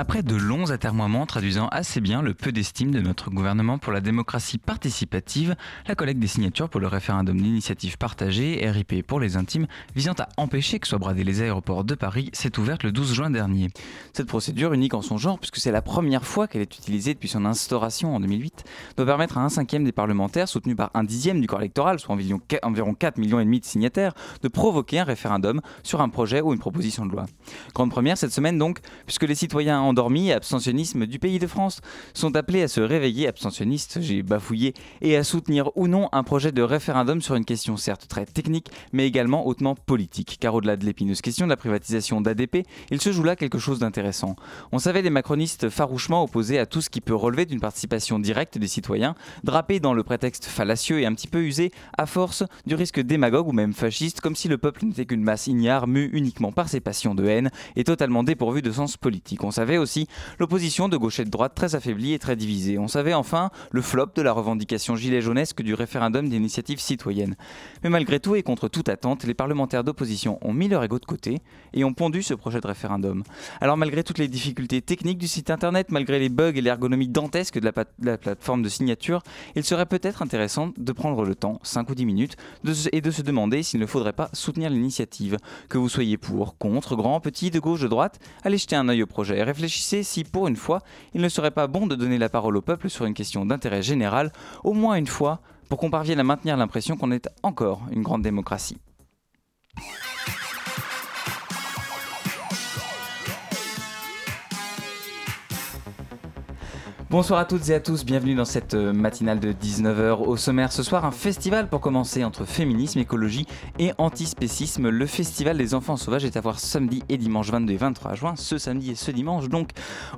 Après de longs atermoiements traduisant assez bien le peu d'estime de notre gouvernement pour la démocratie participative, la collecte des signatures pour le référendum d'initiative partagée, RIP pour les intimes, visant à empêcher que soient bradés les aéroports de Paris, s'est ouverte le 12 juin dernier. Cette procédure, unique en son genre, puisque c'est la première fois qu'elle est utilisée depuis son instauration en 2008, doit permettre à un cinquième des parlementaires, soutenus par un dixième du corps électoral, soit environ 4 millions de signataires, de provoquer un référendum sur un projet ou une proposition de loi. Grande première cette semaine donc, puisque les citoyens endormis abstentionnisme du pays de France sont appelés à se réveiller abstentionnistes, j'ai bafouillé, et à soutenir ou non un projet de référendum sur une question certes très technique, mais également hautement politique. Car au-delà de l'épineuse question de la privatisation d'ADP, il se joue là quelque chose d'intéressant. On savait des macronistes farouchement opposés à tout ce qui peut relever d'une participation directe des citoyens, drapés dans le prétexte fallacieux et un petit peu usé à force du risque démagogue ou même fasciste, comme si le peuple n'était qu'une masse ignare mue uniquement par ses passions de haine et totalement dépourvue de sens politique. On savait aussi l'opposition de gauche et de droite très affaiblie et très divisée. On savait enfin le flop de la revendication gilet jaunesque du référendum d'initiative citoyenne. Mais malgré tout et contre toute attente, les parlementaires d'opposition ont mis leur ego de côté et ont pondu ce projet de référendum. Alors malgré toutes les difficultés techniques du site internet, malgré les bugs et l'ergonomie dantesque de la, plateforme de signature, il serait peut-être intéressant de prendre le temps, 5 ou 10 minutes, et de se demander s'il ne faudrait pas soutenir l'initiative. Que vous soyez pour, contre, grand, petit, de gauche, de droite, allez jeter un œil au projet et réfléchissez si, pour une fois, il ne serait pas bon de donner la parole au peuple sur une question d'intérêt général, au moins une fois, pour qu'on parvienne à maintenir l'impression qu'on est encore une grande démocratie. Bonsoir à toutes et à tous, bienvenue dans cette euh, matinale de 19h. Au sommaire ce soir, un festival pour commencer entre féminisme, écologie et antispécisme. Le festival des enfants sauvages est à voir samedi et dimanche 22 et 23 juin, ce samedi et ce dimanche donc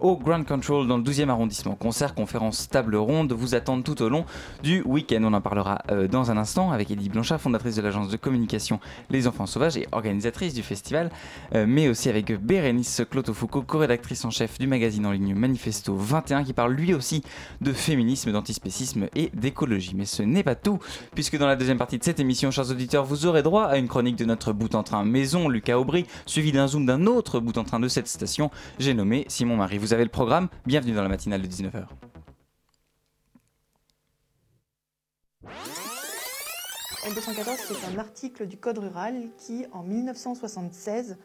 au Grand Control dans le 12e arrondissement. Concert, conférence, table ronde vous attendent tout au long du week-end. On en parlera euh, dans un instant avec Eddie Blanchard, fondatrice de l'agence de communication Les Enfants Sauvages et organisatrice du festival, euh, mais aussi avec Bérénice Clotofoucault, co-rédactrice en chef du magazine en ligne Manifesto 21 qui parle lui aussi de féminisme, d'antispécisme et d'écologie. Mais ce n'est pas tout, puisque dans la deuxième partie de cette émission, chers auditeurs, vous aurez droit à une chronique de notre bout en train maison, Lucas Aubry, suivi d'un zoom d'un autre bout en train de cette station. J'ai nommé Simon Marie. Vous avez le programme, bienvenue dans la matinale de 19h. L214, c'est un article du Code rural qui, en 1976,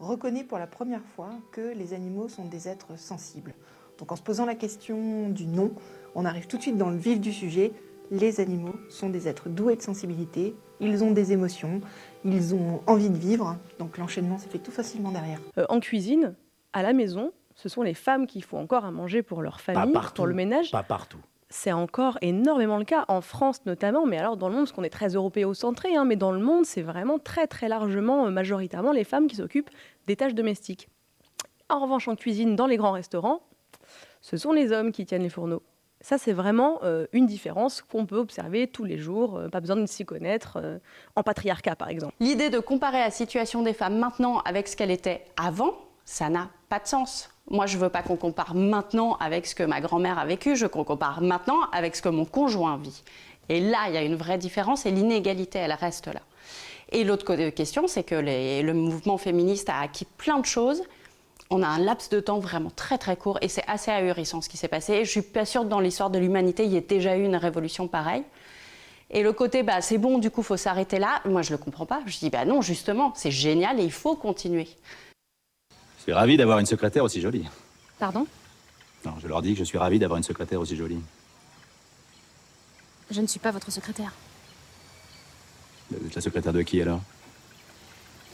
reconnaît pour la première fois que les animaux sont des êtres sensibles. Donc en se posant la question du non, on arrive tout de suite dans le vif du sujet. Les animaux sont des êtres doués de sensibilité, ils ont des émotions, ils ont envie de vivre, donc l'enchaînement se fait tout facilement derrière. Euh, en cuisine, à la maison, ce sont les femmes qui font encore à manger pour leur famille, pour le ménage. Pas partout. C'est encore énormément le cas, en France notamment, mais alors dans le monde, parce qu'on est très européocentré, hein, mais dans le monde, c'est vraiment très très largement, euh, majoritairement, les femmes qui s'occupent des tâches domestiques. En revanche, en cuisine, dans les grands restaurants, ce sont les hommes qui tiennent les fourneaux. Ça, c'est vraiment euh, une différence qu'on peut observer tous les jours, euh, pas besoin de s'y connaître, euh, en patriarcat par exemple. L'idée de comparer la situation des femmes maintenant avec ce qu'elle était avant, ça n'a pas de sens. Moi, je ne veux pas qu'on compare maintenant avec ce que ma grand-mère a vécu, je veux qu'on compare maintenant avec ce que mon conjoint vit. Et là, il y a une vraie différence et l'inégalité, elle reste là. Et l'autre question, c'est que le mouvement féministe a acquis plein de choses on a un laps de temps vraiment très très court et c'est assez ahurissant ce qui s'est passé. Je suis pas sûre que dans l'histoire de l'humanité, il y ait déjà eu une révolution pareille. Et le côté, bah, c'est bon, du coup, faut s'arrêter là, moi je le comprends pas. Je dis, bah non, justement, c'est génial et il faut continuer. Je suis ravi d'avoir une secrétaire aussi jolie. Pardon? Non, je leur dis que je suis ravi d'avoir une secrétaire aussi jolie. Je ne suis pas votre secrétaire. Vous êtes la secrétaire de qui alors?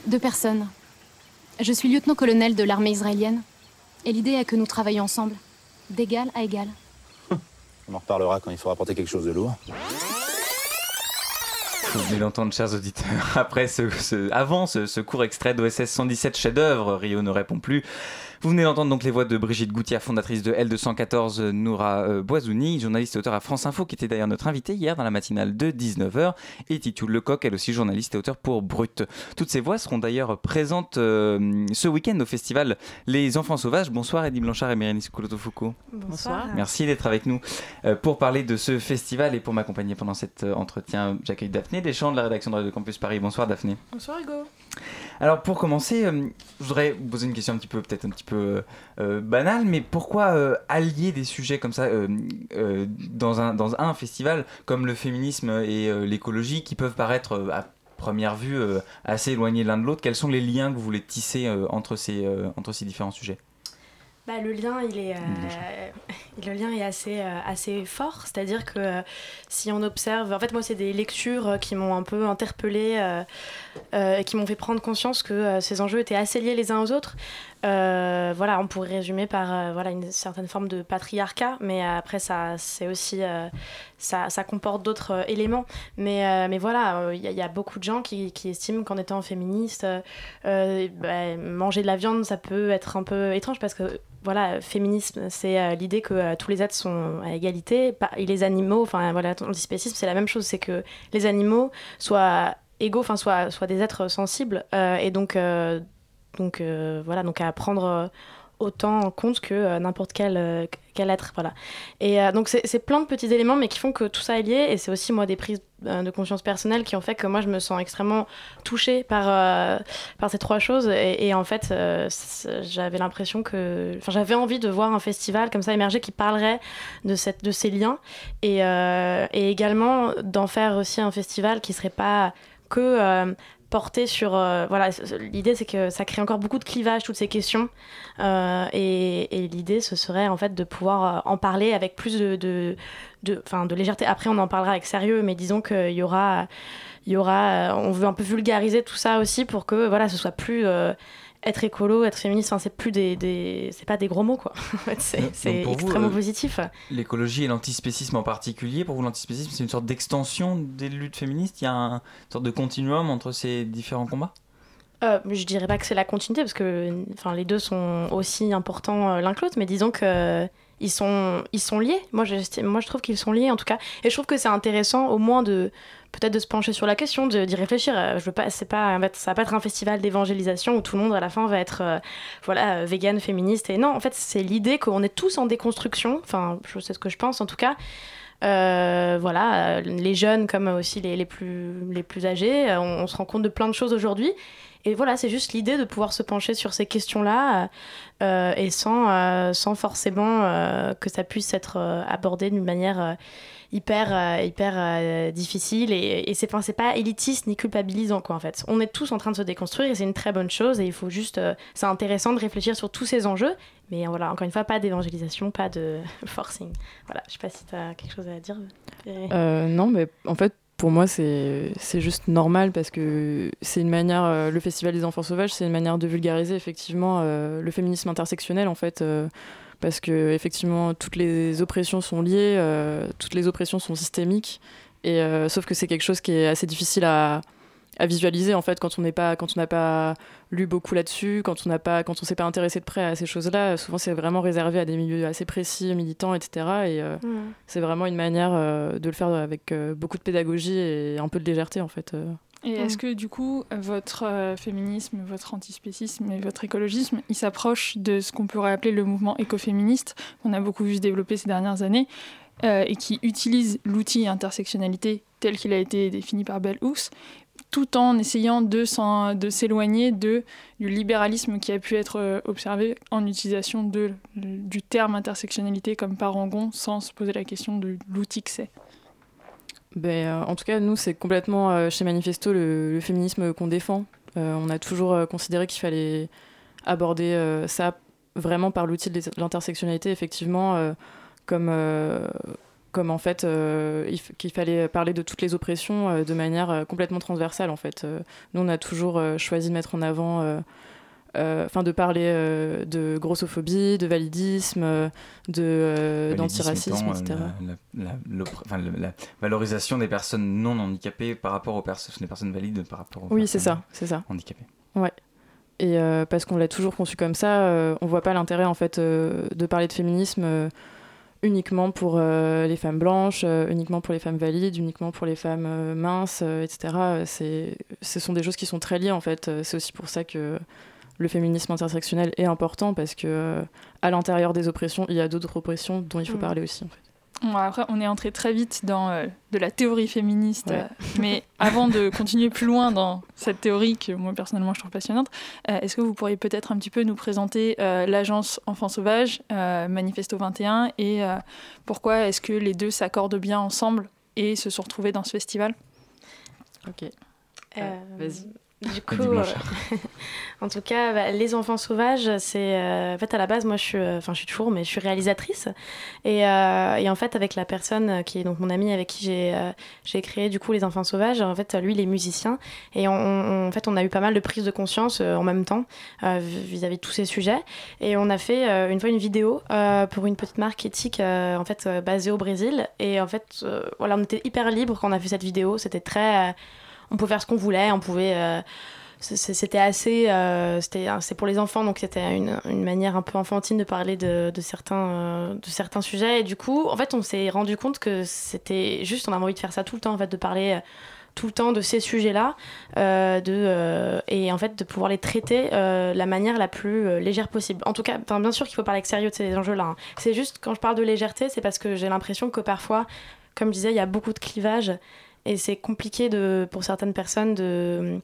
De personne. Je suis lieutenant-colonel de l'armée israélienne. Et l'idée est que nous travaillons ensemble, d'égal à égal. On en reparlera quand il faudra porter quelque chose de lourd. Vous venez d'entendre, chers auditeurs, après ce, avant ce, court extrait d'OSS 117 chef-d'œuvre, Rio ne répond plus. Vous venez d'entendre donc les voix de Brigitte Goutière, fondatrice de L214, Noura euh, Boisouni, journaliste et auteur à France Info, qui était d'ailleurs notre invitée hier dans la matinale de 19h, et Titou Lecoq, elle aussi journaliste et auteur pour Brut. Toutes ces voix seront d'ailleurs présentes euh, ce week-end au festival Les Enfants Sauvages. Bonsoir Eddie Blanchard et Mérénice Kouloto-Foucault. Bonsoir. Merci d'être avec nous euh, pour parler de ce festival et pour m'accompagner pendant cet entretien. J'accueille Daphné Deschamps de la rédaction de Radio Campus Paris. Bonsoir Daphné. Bonsoir Hugo. Alors pour commencer, je voudrais vous poser une question un petit peu peut-être un petit peu euh, banal, mais pourquoi euh, allier des sujets comme ça euh, dans, un, dans un festival comme le féminisme et l'écologie qui peuvent paraître à première vue assez éloignés l'un de l'autre? Quels sont les liens que vous voulez tisser entre, ces, entre ces différents sujets? Bah, le lien, il est, le lien est assez, assez fort. C'est-à-dire que si on observe. En fait, moi, c'est des lectures qui m'ont un peu interpellée, qui m'ont fait prendre conscience que ces enjeux étaient assez liés les uns aux autres. Euh, voilà, on pourrait résumer par euh, voilà, une certaine forme de patriarcat, mais après, ça, c'est aussi, euh, ça, ça, comporte d'autres éléments. Mais, mais voilà, il y, a beaucoup de gens qui, qui estiment qu'en étant féministe, bah, manger de la viande, ça peut être un peu étrange parce que voilà, féminisme, c'est l'idée que tous les êtres sont à égalité. Et les animaux, enfin voilà, l'antispécisme, c'est la même chose, c'est que les animaux soient égaux, enfin soient, soient des êtres sensibles. et donc donc euh, voilà, donc à prendre euh, autant en compte que euh, n'importe quel, quel être. Voilà. Et donc c'est plein de petits éléments, mais qui font que tout ça est lié. Et c'est aussi moi des prises de conscience personnelles qui ont fait que moi je me sens extrêmement touchée par, par ces trois choses. Et, en fait, j'avais l'impression que. Enfin, j'avais envie de voir un festival comme ça émerger qui parlerait de, cette, de ces liens. Et, et également d'en faire aussi un festival qui serait pas que porter sur euh, voilà l'idée c'est que ça crée encore beaucoup de clivages toutes ces questions. Euh, et, l'idée ce serait en fait de pouvoir euh, en parler avec plus de de, de, légèreté. Après on en parlera avec sérieux mais disons qu'il y aura y aura on veut un peu vulgariser tout ça aussi pour que voilà ce soit plus être écolo, être féministe, c'est plus des, des c'est pas des gros mots quoi. c'est extrêmement euh, positif. L'écologie et l'antispécisme en particulier, pour vous l'antispécisme c'est une sorte d'extension des luttes féministes? Il y a un, une sorte de continuum entre ces différents combats? Euh, je dirais pas que c'est la continuité parce que enfin les deux sont aussi importants euh, l'un que l'autre, mais disons que ils sont, ils sont liés. Moi je, moi, je trouve qu'ils sont liés en tout cas. Et je trouve que c'est intéressant au moins de peut-être de se pencher sur la question, d'y réfléchir. Euh, je veux pas, c'est pas, ça va pas être un festival d'évangélisation où tout le monde à la fin va être euh, voilà, euh, vegan, féministe. Et non, en fait, c'est l'idée qu'on est tous en déconstruction. Enfin, sais ce que je pense en tout cas. voilà, les jeunes comme aussi les, plus, les plus âgés, on, se rend compte de plein de choses aujourd'hui. Et voilà, c'est juste l'idée de pouvoir se pencher sur ces questions-là et sans, sans forcément que ça puisse être abordé d'une manière hyper, hyper difficile. Et, et c'est, c'est pas élitiste ni culpabilisant, quoi, en fait. On est tous en train de se déconstruire et c'est une très bonne chose. Et il faut juste. c'est intéressant de réfléchir sur tous ces enjeux. Mais voilà, encore une fois, pas d'évangélisation, pas de forcing. Voilà, je sais pas si tu as quelque chose à dire. non, mais en fait, pour moi, c'est juste normal parce que c'est une manière, euh, le Festival des enfants sauvages, c'est une manière de vulgariser effectivement euh, le féminisme intersectionnel en fait. Euh, parce que effectivement toutes les oppressions sont liées, toutes les oppressions sont systémiques, et sauf que c'est quelque chose qui est assez difficile à, à visualiser en fait quand on n'est pas quand on n'a pas lu beaucoup là-dessus quand on n'a pas quand on s'est pas intéressé de près à ces choses-là souvent c'est vraiment réservé à des milieux assez précis militants etc et euh, mm. c'est vraiment une manière euh, de le faire avec euh, beaucoup de pédagogie et un peu de légèreté en fait et est-ce mm. que du coup votre féminisme votre antispécisme et votre écologisme il s'approche de ce qu'on pourrait appeler le mouvement écoféministe qu'on a beaucoup vu se développer ces dernières années et qui utilise l'outil intersectionnalité tel qu'il a été défini par Bell Hooks tout en essayant de, s'éloigner de, du libéralisme qui a pu être euh, observé en utilisation de, du terme intersectionnalité comme parangon sans se poser la question de l'outil que c'est? Ben, euh, en tout cas, nous, c'est complètement euh, chez Manifesto le, féminisme qu'on défend. on a toujours considéré qu'il fallait aborder ça vraiment par l'outil de l'intersectionnalité, effectivement, comme comme en fait euh, qu'il fallait parler de toutes les oppressions euh, de manière euh, complètement transversale en fait. nous on a toujours choisi de mettre en avant enfin de parler de grossophobie, de validisme, de d'antiracisme, etc. La, la, valorisation des personnes non handicapées par rapport aux personnes, des personnes valides par rapport aux oui, c'est ça, c'est ça. handicapées. Ouais. et parce qu'on l'a toujours conçu comme ça, on voit pas l'intérêt en fait de parler de féminisme uniquement pour les femmes blanches, uniquement pour les femmes valides, uniquement pour les femmes minces, etc. C'est, ce sont des choses qui sont très liées en fait. C'est aussi pour ça que le féminisme intersectionnel est important parce que à l'intérieur des oppressions, il y a d'autres oppressions dont il faut mm. parler aussi. En fait après, on est entré très vite dans euh, de la théorie féministe, euh, mais avant de continuer plus loin dans cette théorie que moi personnellement je trouve passionnante, euh, est-ce que vous pourriez peut-être un petit peu nous présenter l'agence Enfants Sauvages, Manifesto 21, et pourquoi est-ce que les deux s'accordent bien ensemble et se sont retrouvés dans ce festival? Ok. Vas-y. Du coup, euh, en tout cas, bah, les enfants sauvages, c'est euh, en fait à la base, moi, je suis, euh, enfin, je suis toujours, mais je suis réalisatrice. Et, et, en fait, avec la personne qui est donc mon ami avec qui j'ai j'ai créé du coup les enfants sauvages, en fait, lui, il est musicien. Et en fait, on a eu pas mal de prises de conscience en même temps vis-à-vis de tous ces sujets. Et on a fait une fois une vidéo pour une petite marque éthique, en fait, basée au Brésil. Et en fait, voilà, on était hyper libre quand on a fait cette vidéo. C'était très on pouvait faire ce qu'on voulait, on pouvait euh, c'était assez euh, c'est pour les enfants donc c'était une, une, manière un peu enfantine de parler de, de certains euh, de certains sujets et du coup en fait on s'est rendu compte que c'était juste on avait envie de faire ça tout le temps en fait de parler tout le temps de ces sujets-là, et en fait de pouvoir les traiter de la manière la plus légère possible. En tout cas, bien sûr qu'il faut parler avec sérieux de ces enjeux-là. Hein. C'est juste quand je parle de légèreté, c'est parce que j'ai l'impression que parfois, comme je disais, il y a beaucoup de clivages et c'est compliqué de, pour certaines personnes de,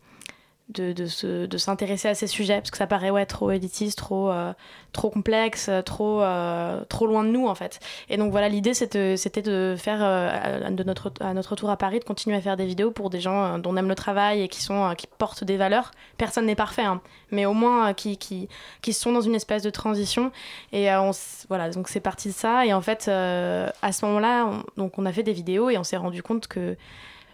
de, de, s'intéresser à ces sujets parce que ça paraît ouais, trop élitiste, trop, euh, trop complexe, trop, euh, trop loin de nous en fait. Et donc voilà, l'idée c'était de faire euh, de notre, à notre retour à Paris, de continuer à faire des vidéos pour des gens dont on aime le travail et qui, sont, qui portent des valeurs. Personne n'est parfait, hein, mais au moins qui, qui, qui, sont dans une espèce de transition. Et on, voilà, donc c'est parti de ça. Et en fait, à ce moment-là, donc on a fait des vidéos et on s'est rendu compte que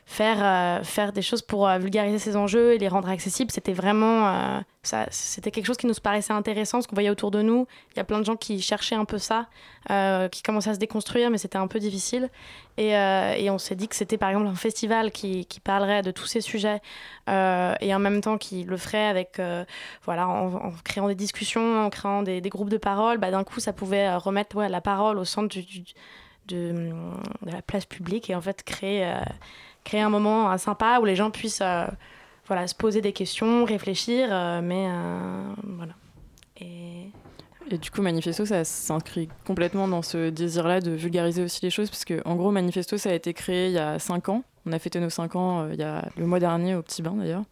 faire, euh, faire des choses pour euh, vulgariser ces enjeux et les rendre accessibles, c'était vraiment euh, ça, c'était quelque chose qui nous paraissait intéressant, ce qu'on voyait autour de nous. Il y a plein de gens qui cherchaient un peu ça, qui commençaient à se déconstruire, mais c'était un peu difficile. Et, et on s'est dit que c'était par exemple un festival qui, qui, parlerait de tous ces sujets et en même temps qui le ferait avec, voilà, en, créant des discussions, en créant des, des groupes de parole. Bah, D'un coup, ça pouvait remettre ouais, la parole au centre du, de, de, la place publique et en fait créer créer un moment euh, sympa où les gens puissent euh, voilà, se poser des questions, réfléchir, euh, mais voilà. Et... Du coup, Manifesto, ça s'inscrit complètement dans ce désir-là de vulgariser aussi les choses, parce que en gros, Manifesto, ça a été créé il y a 5 ans. On a fêté nos 5 ans il y a le mois dernier au Petit Bain d'ailleurs.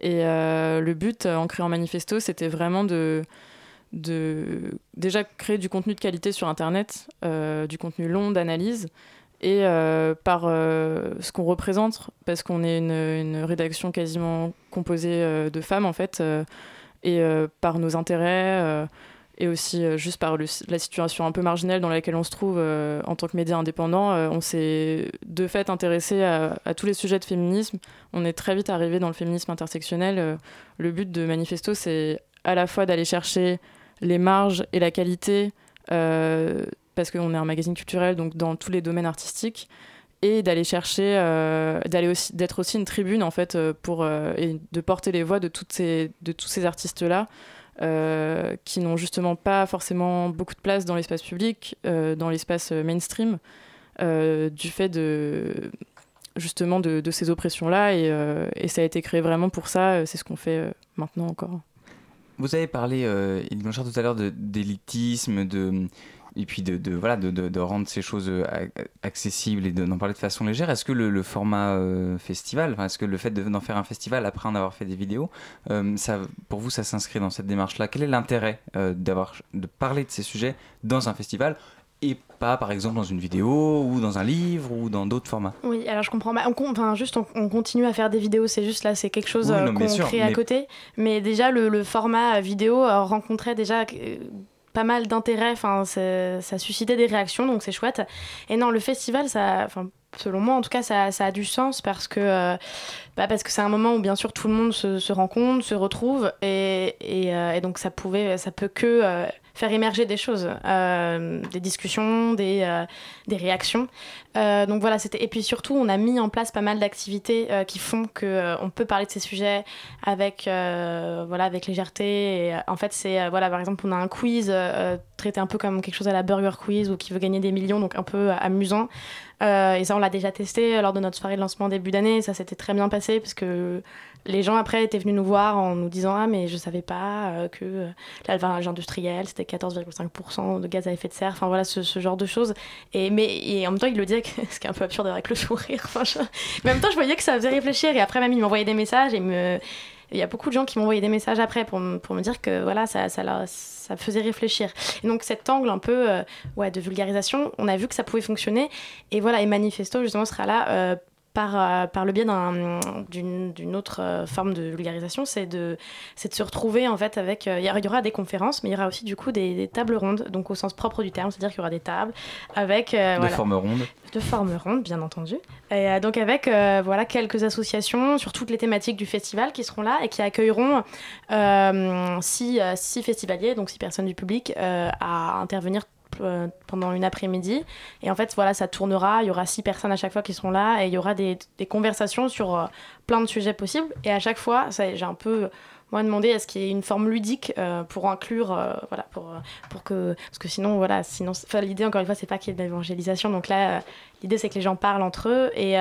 Et le but en créant Manifesto, c'était vraiment de, de déjà créer du contenu de qualité sur Internet, du contenu long d'analyse, et euh, par euh, ce qu'on représente, parce qu'on est une, rédaction quasiment composée euh, de femmes en fait, et par nos intérêts, et aussi juste par la situation un peu marginale dans laquelle on se trouve en tant que média indépendant, on s'est de fait intéressé à, à, tous les sujets de féminisme. On est très vite arrivé dans le féminisme intersectionnel. le but de Manifesto, c'est à la fois d'aller chercher les marges et la qualité parce qu'on est un magazine culturel, donc dans tous les domaines artistiques, et d'aller chercher, euh, d'aller aussi, d'être aussi une tribune en fait euh, pour euh, et de porter les voix de toutes ces, de tous ces artistes là. qui n'ont justement pas forcément beaucoup de place dans l'espace public, dans l'espace mainstream, du fait de justement de, ces oppressions-là, et, ça a été créé vraiment pour ça, c'est ce qu'on fait maintenant encore. Vous avez parlé, euh, Blanchard, tout à l'heure d'élitisme, de, et puis de, de voilà, de, de, rendre ces choses euh, accessibles et d'en parler de façon légère. Est-ce que le, format euh, festival, est-ce que le fait d'en faire un festival après en avoir fait des vidéos, euh, ça, pour vous, ça s'inscrit dans cette démarche-là? Quel est l'intérêt d'avoir de parler de ces sujets dans un festival et pas par exemple dans une vidéo ou dans un livre ou dans d'autres formats? Oui, alors je comprends. Bah, on, enfin, juste on, continue à faire des vidéos, c'est juste là, c'est quelque chose qu'on crée à côté. Mais déjà, le, le format vidéo rencontrait déjà pas mal d'intérêt, enfin, ça suscitait des réactions, donc c'est chouette. Et non, le festival, ça, enfin, selon moi en tout cas, ça, ça a du sens parce que euh, bah parce que c'est un moment où bien sûr tout le monde se, rencontre, se retrouve, et, et, euh, et, donc ça pouvait, ça peut que euh, faire émerger des choses, des discussions, des, des réactions. Donc voilà, c'était et puis surtout, on a mis en place pas mal d'activités qui font que on peut parler de ces sujets avec voilà avec légèreté. Et, en fait, c'est voilà par exemple, on a un quiz traité un peu comme quelque chose à la Burger Quiz ou qui veut gagner des millions, donc un peu amusant. Euh, et ça, on l'a déjà testé lors de notre soirée de lancement début d'année. Ça s'était très bien passé parce que les gens après étaient venus nous voir en nous disant Ah, mais je savais pas euh, que euh, l'alvage industriel c'était 14,5% de gaz à effet de serre. Enfin voilà, ce, genre de choses. Et, mais, et en même temps, il le ce qui est un peu absurde avec le sourire. Mais en même temps, je voyais que ça faisait réfléchir. Et après, même, il m'envoyait des messages et me il y a beaucoup de gens qui envoyé des messages après pour, pour me dire que voilà, ça, ça, ça faisait réfléchir. Et donc cet angle un peu euh, ouais, de vulgarisation, on a vu que ça pouvait fonctionner. Et voilà, et Manifesto justement sera là euh, par, euh, par le biais d'une autre euh, forme de vulgarisation, c'est de, de se retrouver en fait avec. Euh, il y aura des conférences, mais il y aura aussi du coup des, tables rondes, donc au sens propre du terme, c'est-à-dire qu'il y aura des tables avec. de forme ronde. De forme ronde, bien entendu. Et donc avec voilà, quelques associations sur toutes les thématiques du festival qui seront là et qui accueilleront six, six festivaliers, donc six personnes du public, à intervenir euh, pendant une après-midi. Et en fait, voilà, ça tournera. Il y aura six personnes à chaque fois qui seront là et il y aura des, conversations sur euh, plein de sujets possibles. Et à chaque fois, j'ai un peu moi demandé est-ce qu'il y ait une forme ludique euh, pour inclure voilà pour pour que parce que sinon voilà l'idée encore une fois c'est pas qu'il y ait de l'évangélisation donc là l'idée c'est que les gens parlent entre eux et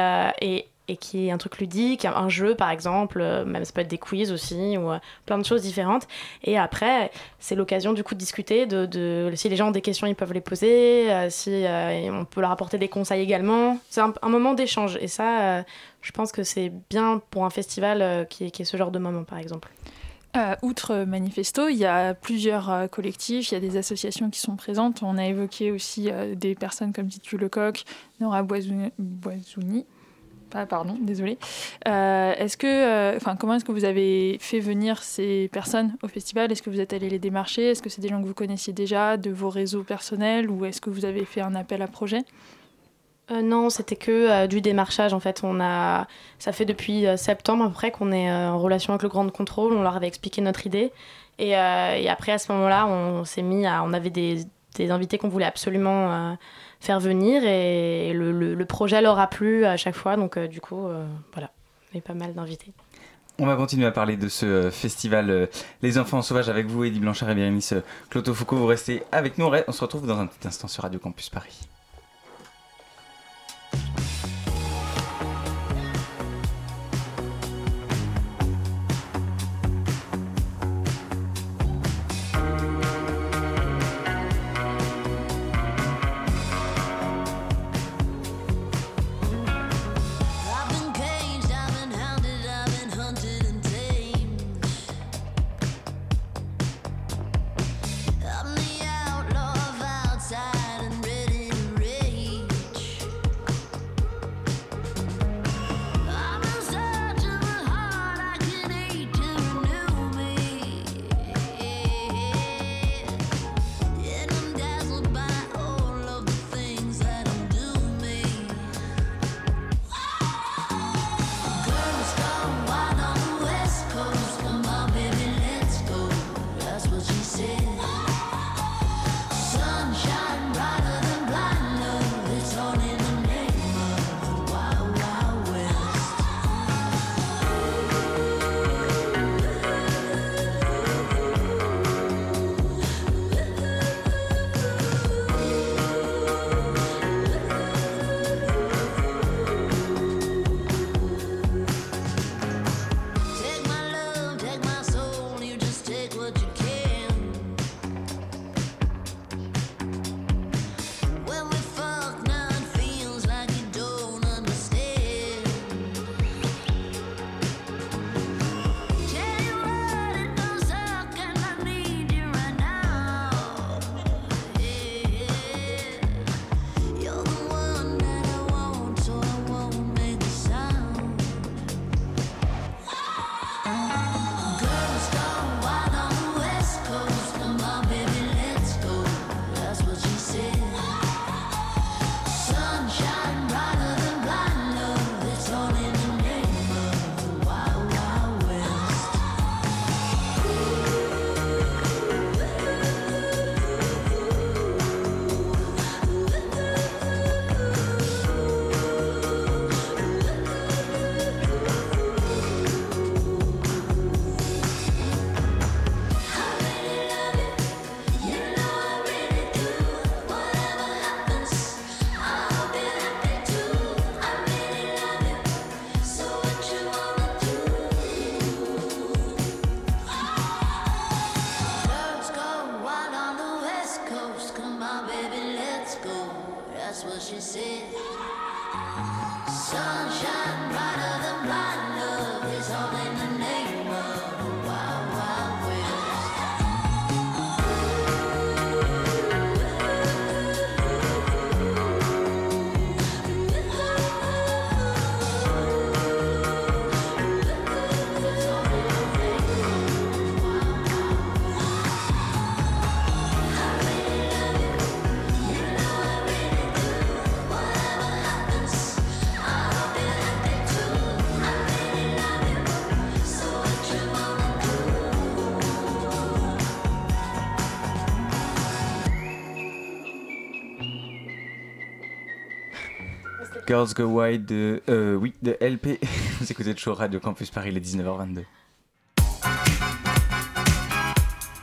et qui est un truc ludique, un jeu par exemple, euh, même ça peut être des quiz aussi, ou euh, plein de choses différentes. Et après, c'est l'occasion du coup de discuter, de, si les gens ont des questions, ils peuvent les poser, euh, si on peut leur apporter des conseils également. C'est un, moment d'échange, et ça, je pense que c'est bien pour un festival qui, est ce genre de moment par exemple. outre Manifesto, il y a plusieurs collectifs, il y a des associations qui sont présentes. On a évoqué aussi des personnes comme Titu Lecoq, Nora Boisouni, ah, pardon, désolé. Euh, est-ce que, euh, comment est-ce que vous avez fait venir ces personnes au festival? Est-ce que vous êtes allé les démarcher? Est-ce que c'est des gens que vous connaissiez déjà de vos réseaux personnels ou est-ce que vous avez fait un appel à projet? Euh, non, c'était que du démarchage en fait. On a, ça fait depuis septembre après qu'on est en relation avec le Grand Contrôle. On leur avait expliqué notre idée et, après à ce moment-là, on s'est mis à, on avait des invités qu'on voulait absolument faire venir et le, le, projet leur a plu à chaque fois. Donc, euh, du coup, euh, voilà, il y a pas mal d'invités. On va continuer à parler de ce euh, festival Les Enfants Sauvages avec vous, Eddie Blanchard et Bérénice Cloto Foucault. Vous restez avec nous. On se retrouve dans un petit instant sur Radio Campus Paris. Girls Go Wild de, euh, oui, de LP. Vous écoutez toujours Radio Campus Paris, il est 19h22.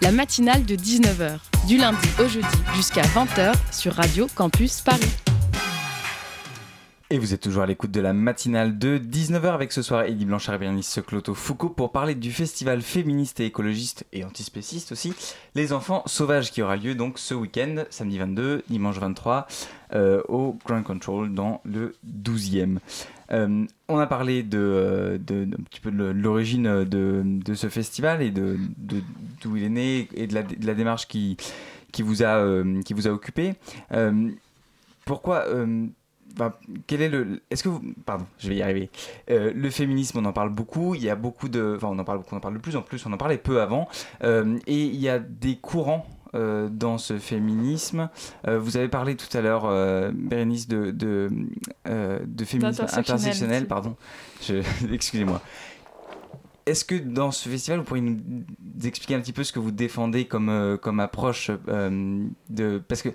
La matinale de 19h, du lundi au jeudi jusqu'à 20h sur Radio Campus Paris. Et vous êtes toujours à l'écoute de la matinale de 19h avec ce soir Eddie Blanchard et Bérénice Cloto Foucault pour parler du festival féministe et écologiste et antispéciste aussi, Les Enfants Sauvages qui aura lieu donc ce week-end, samedi 22, dimanche 23, euh, au Grand Control dans le 12e. Euh, on a parlé de, euh, d'un petit peu de l'origine de, ce festival et de, d'où il est né et de la, démarche qui, qui, vous a, qui vous a occupé. Pourquoi enfin, quel est le est-ce que vous pardon je vais y arriver. Euh, le féminisme on en parle beaucoup il y a beaucoup de enfin on en parle beaucoup on en parle de plus en plus on en parlait peu avant Euh, et il y a des courants euh, dans ce féminisme. Euh, vous avez parlé tout à l'heure euh, Bérénice de de, de féminisme intersectionnel pardon. Excusez-moi. Est-ce que dans ce festival, vous pourriez nous expliquer un petit peu ce que vous défendez comme, comme approche de... Parce que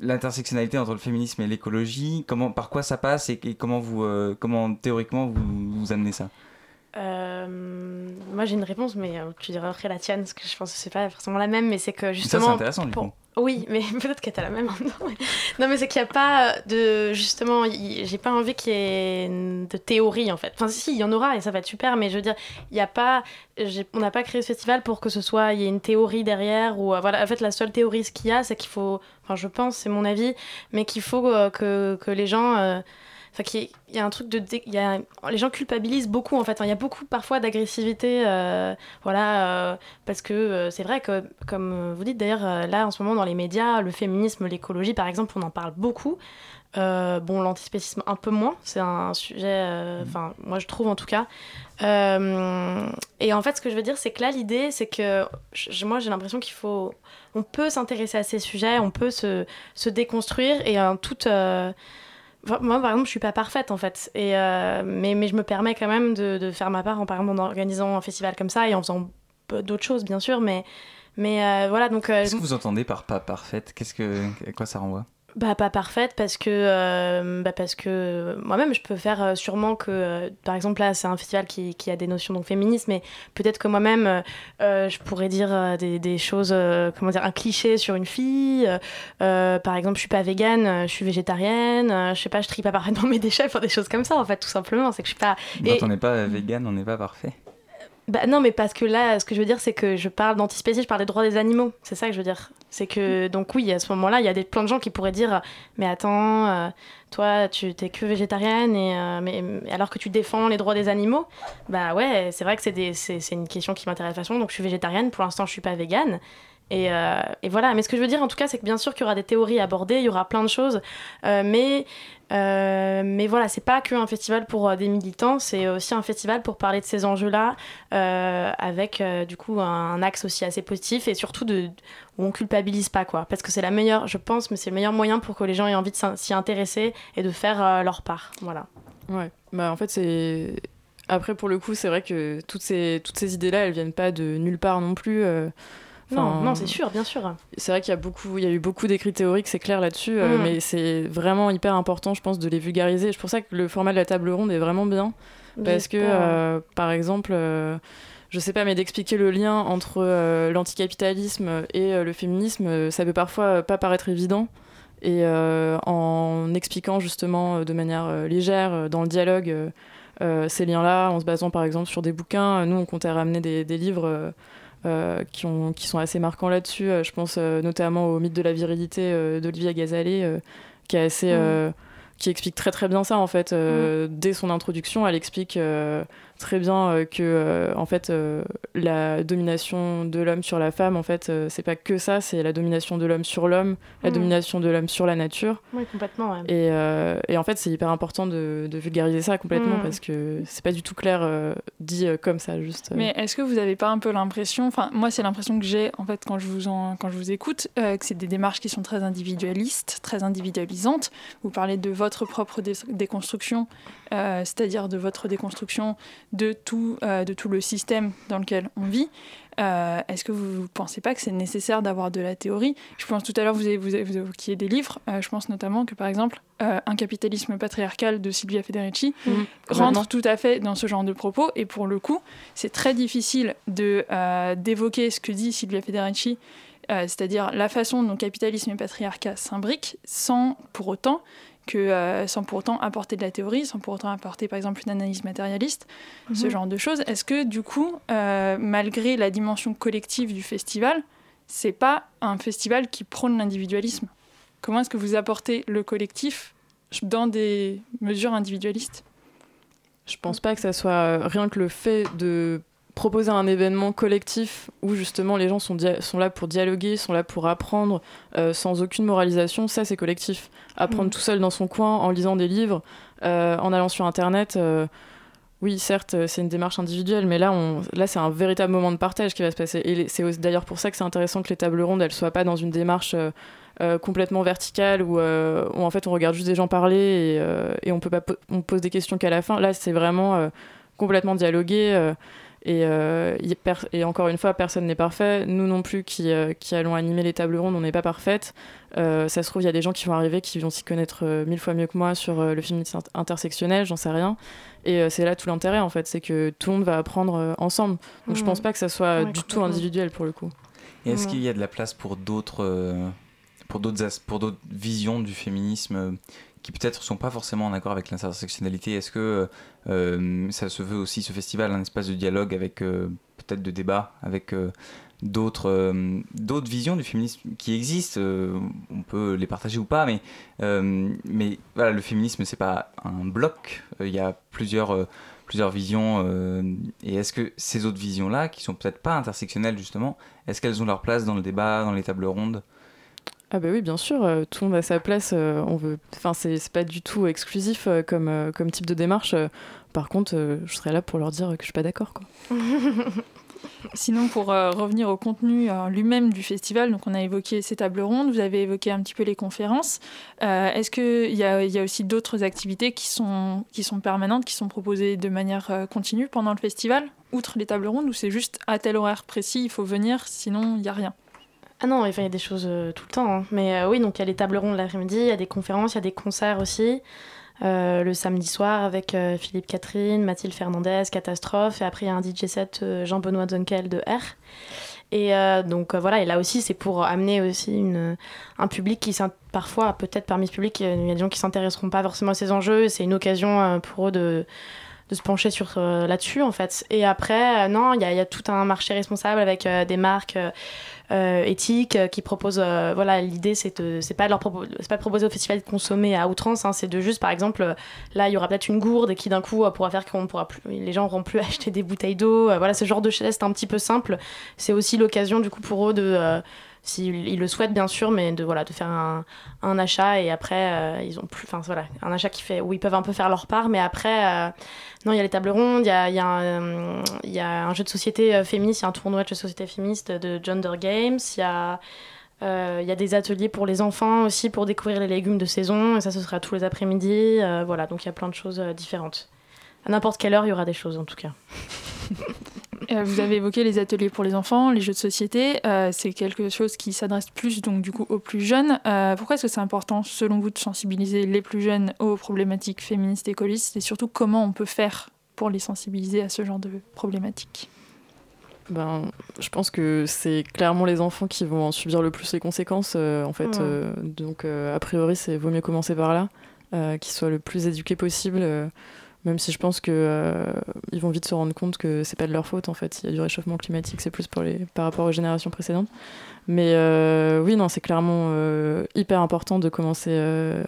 l'intersectionnalité entre le féminisme et l'écologie, comment, par quoi ça passe et, et comment, vous, euh, comment théoriquement vous, vous amenez ça? Euh, moi j'ai une réponse, mais euh, tu diras après la tienne, parce que je pense que c'est pas forcément la même, mais c'est que Ça, justement. c'est intéressant du coup. Oui, mais peut-être que t'as la même. Non, mais c'est qu'il n'y a pas de. Justement, j'ai pas envie qu'il y ait de théorie en fait. Enfin, si, il y en aura et ça va être super, mais je veux dire, il n'y a pas. On n'a pas créé ce festival pour que ce soit. Il y ait une théorie derrière ou. euh, Voilà, en fait, la seule théorie ce qu'il y a, c'est qu'il faut. Enfin, je pense, c'est mon avis, mais qu'il faut euh, que, que les gens. euh, Enfin, il y a un truc de. dé- il Y a, les gens culpabilisent beaucoup en fait. Il y a beaucoup parfois d'agressivité. euh, voilà, euh, parce que euh, c'est vrai que, comme vous dites d'ailleurs, là en ce moment dans les médias, le féminisme, l'écologie par exemple, on en parle beaucoup. Bon, l'antispécisme un peu moins, c'est un sujet, euh, enfin, moi je trouve en tout cas. Et en fait, ce que je veux dire, c'est que là, l'idée, c'est que moi j'ai l'impression qu'il faut. On peut s'intéresser à ces sujets, on peut se, se déconstruire et en toute. Enfin, Moi, par exemple, je suis pas parfaite en fait, et euh, mais, mais je me permets quand même de, de faire ma part en, par exemple, en organisant un festival comme ça et en faisant d'autres choses, bien sûr, mais, mais euh, voilà, donc. euh, Qu'est-ce que vous entendez par pas parfaite? Qu'est-ce que, à quoi ça renvoie? Bah, pas parfaite parce que, euh, bah, parce que moi-même je peux faire euh, sûrement que, euh, par exemple là c'est un festival qui, qui a des notions donc féministes, mais peut-être que moi-même je pourrais dire des, des choses, comment dire, un cliché sur une fille. par exemple, je suis pas végane, je suis végétarienne, je sais pas, je trie pas parfaitement mes déchets, enfin des choses comme ça en fait, tout simplement. C'est que je suis pas. Quand Et- on n'est pas vegan, on n'est pas parfait. Bah non, mais parce que là, ce que je veux dire, c'est que je parle d'antispécie, je parle des droits des animaux. C'est ça que je veux dire. C'est que, donc oui, à ce moment-là, il y a des, plein de gens qui pourraient dire Mais attends, euh, toi, tu t'es que végétarienne, et, euh, mais, alors que tu défends les droits des animaux Bah ouais, c'est vrai que c'est des- c'est c'est une question qui m'intéresse vachement, donc je suis végétarienne. Pour l'instant, je suis pas végane. Et, euh, et voilà, mais ce que je veux dire en tout cas, c'est que bien sûr qu'il y aura des théories abordées, il y aura plein de choses, euh, mais, euh, mais voilà, c'est pas qu'un festival pour euh, des militants, c'est aussi un festival pour parler de ces enjeux-là, euh, avec du coup un axe aussi assez positif et surtout où on culpabilise pas, quoi. Parce que c'est la meilleure, je pense, mais c'est le meilleur moyen pour que les gens aient envie de s'y intéresser et de faire leur part. Voilà. Ouais, bah en fait c'est après pour le coup c'est vrai que toutes ces toutes ces idées là elles viennent pas de nulle part non plus. Euh, Non, non, c'est sûr, bien sûr. C'est vrai qu'il y a beaucoup il y a eu beaucoup d'écrits théoriques c'est clair là-dessus, euh, Mm. mais c'est vraiment hyper important je pense de les vulgariser. C'est pour ça que le format de la table ronde est vraiment bien parce que euh, par exemple euh, je sais pas, mais d'expliquer le lien entre euh, l'anticapitalisme et euh, le féminisme, euh, ça peut parfois euh, pas paraître évident. Et euh, en expliquant justement euh, de manière euh, légère, euh, dans le dialogue, euh, euh, ces liens-là, en se basant par exemple sur des bouquins, euh, nous on comptait ramener des, des livres euh, qui, ont, qui sont assez marquants là-dessus. Euh, je pense euh, notamment au mythe de la virilité euh, d'Olivia Gazalet, euh, qui est assez. qui explique très très bien ça en fait. Euh, Dès son introduction, elle explique très bien euh, que euh, en fait euh, la domination de l'homme sur la femme, en fait, euh, c'est pas que ça, c'est la domination de l'homme sur l'homme, la Mm. domination de l'homme sur la nature. Oui, complètement. ouais. Et, euh, et en fait, c'est hyper important de, de vulgariser ça complètement Mm. parce que c'est pas du tout clair euh, dit euh, comme ça, juste. euh. Mais est-ce que vous n'avez pas un peu l'impression, enfin moi c'est l'impression que j'ai en fait quand je vous, en, quand je vous écoute, euh, que c'est des démarches qui sont très individualistes, très individualisantes. Vous parlez de votre propre dé- déconstruction, euh, c'est-à-dire de votre déconstruction de tout, euh, de tout le système dans lequel on vit. Euh, Est-ce que vous ne pensez pas que c'est nécessaire d'avoir de la théorie? Je pense tout à l'heure, vous, avez- vous, avez- vous évoquiez des livres. Euh, je pense notamment que, par exemple, euh, Un capitalisme patriarcal de Silvia Federici Mhm. rentre tout à fait dans ce genre de propos. Et pour le coup, c'est très difficile de, euh, d'évoquer ce que dit Silvia Federici, euh, c'est-à-dire la façon dont capitalisme et patriarcat s'imbriquent, sans pour autant que euh, sans pour autant apporter de la théorie, sans pour autant apporter par exemple une analyse matérialiste, ce Mhm. genre de choses. Est-ce que du coup, euh, malgré la dimension collective du festival, c'est pas un festival qui prône l'individualisme? Comment est-ce que vous apportez le collectif dans des mesures individualistes? Je pense pas que ça soit euh, rien que le fait de proposer un événement collectif où justement les gens sont, là pour dialoguer, sont là pour apprendre euh, sans aucune moralisation, ça c'est collectif. Apprendre Mm. tout seul dans son coin en lisant des livres, euh, en allant sur internet. euh, oui, certes, c'est une démarche individuelle, mais là, on, là c'est un véritable moment de partage qui va se passer. Et c'est d'ailleurs pour ça que c'est intéressant que les tables rondes, elles soient pas dans une démarche complètement verticale où, où en fait on regarde juste des gens parler et, et on peut pas on pose des questions qu'à la fin. Là, c'est vraiment complètement dialogué. Euh, et, euh, encore une fois, personne n'est parfait. Nous non plus qui, euh, qui allons animer les tables rondes, on n'est pas parfaite. Euh, ça se trouve, il y a des gens qui vont arriver qui vont s'y connaître euh, mille fois mieux que moi sur euh, le féminisme int- intersectionnel, j'en sais rien. Et euh, c'est là tout l'intérêt, en fait, c'est que tout le monde va apprendre euh, ensemble. Donc je Mhm. pense pas que ça soit Ouais, du tout individuel pour le coup. Et est-ce qu'il y a de la place pour d'autres euh, pour d'autres as- pour d'autres visions du féminisme euh, qui peut-être sont pas forcément en accord avec l'intersectionnalité Est-ce que euh, ça se veut aussi ce festival un espace de dialogue avec euh, peut-être de débat avec euh, d'autres euh, d'autres visions du féminisme qui existent On peut les partager ou pas, mais mais voilà, le féminisme c'est pas un bloc. Il y a plusieurs plusieurs visions et est-ce que ces autres visions là qui sont peut-être pas intersectionnelles justement est-ce qu'elles ont leur place dans le débat dans les tables rondes? Ah bah oui, bien sûr, euh, tout le monde a sa place. euh, on veut, enfin c'est pas du tout exclusif euh, comme comme type de démarche. par contre, je serais là pour leur dire que je suis pas d'accord. quoi. Sinon, pour revenir au contenu lui-même du festival, donc on a évoqué ces tables rondes, vous avez évoqué un petit peu les conférences. Est-ce qu'il y a, y a aussi d'autres activités qui sont, qui sont permanentes, qui sont proposées de manière continue pendant le festival, outre les tables rondes, ou c'est juste à tel horaire précis, il faut venir, sinon il n'y a rien? Ah non, il y a des choses euh, tout le temps. hein. Mais euh, oui, donc il y a les tables rondes l'après-midi, il y a des conférences, il y a des concerts aussi. Euh, le samedi soir avec Philippe Catherine, Mathilde Fernandez, Catastrophe. Et après, il y a un DJ set Jean-Benoît Zonkel de R. Et donc voilà, et là aussi, c'est pour amener aussi une, un public qui, parfois, peut-être parmi ce public, il y a des gens qui s'intéresseront pas forcément à ces enjeux. C'est une occasion pour eux de, de se pencher sur là-dessus en fait. Et après, non, il y, a- tout un marché responsable avec des marques euh, éthiques euh, qui proposent. euh, voilà, l'idée c'est c'est pas leur propo- pas de proposer au festival de consommer à outrance. hein, c'est de juste, par exemple, là il y aura peut-être une gourde qui d'un coup pourra faire qu'on pourra plus, les gens auront plus acheter des bouteilles d'eau. voilà, ce genre de geste un petit peu simple. C'est aussi l'occasion du coup pour eux de s'ils ils le souhaitent bien sûr, mais de voilà de faire un, un achat et après euh, ils ont plus, enfin voilà, un achat qui fait où ils peuvent un peu faire leur part, mais après euh, non il y a les tables rondes, il y a, y, euh, y a un jeu de société euh, féministe, il y a un tournoi de jeux de société féministe de Gender Games, il y a il y a des ateliers pour les enfants aussi pour découvrir les légumes de saison et ça ce sera tous les après-midi, voilà donc il y a plein de choses différentes. À n'importe quelle heure il y aura des choses en tout cas. Euh, vous avez évoqué les ateliers pour les enfants, les jeux de société. euh, c'est quelque chose qui s'adresse plus donc du coup aux plus jeunes. Euh, pourquoi est-ce que c'est important, selon vous, de sensibiliser les plus jeunes aux problématiques féministes et écologistes et surtout comment on peut faire pour les sensibiliser à ce genre de problématiques? Ben, je pense que c'est clairement les enfants qui vont en subir le plus les conséquences. euh, en fait, Ouais. euh, donc euh, a priori, c'est vaut mieux commencer par là, euh, qu'ils soient le plus éduqués possible. Même si je pense que euh, ils vont vite se rendre compte que c'est pas de leur faute en fait. Il y a du réchauffement climatique, c'est plus pour les, par rapport aux générations précédentes. Mais euh, oui, non, c'est clairement euh, hyper important de commencer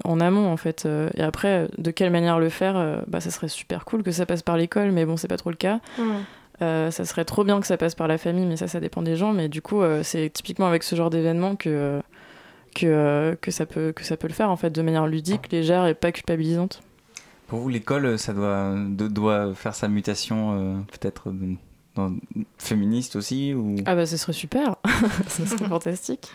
en amont en fait. Et après, de quelle manière le faire Bah, ça serait super cool que ça passe par l'école, mais bon, c'est pas trop le cas. Euh, ça serait trop bien que ça passe par la famille, mais ça, ça dépend des gens. Mais du coup, euh, c'est typiquement avec ce genre d'événement que, que, que, ça peut, que ça peut le faire, en fait, de manière ludique, légère et pas culpabilisante. Pour vous, l'école, ça doit, faire sa mutation, euh, peut-être euh, dans- féministe aussi ou... Ah bah, ce serait super, ce serait fantastique.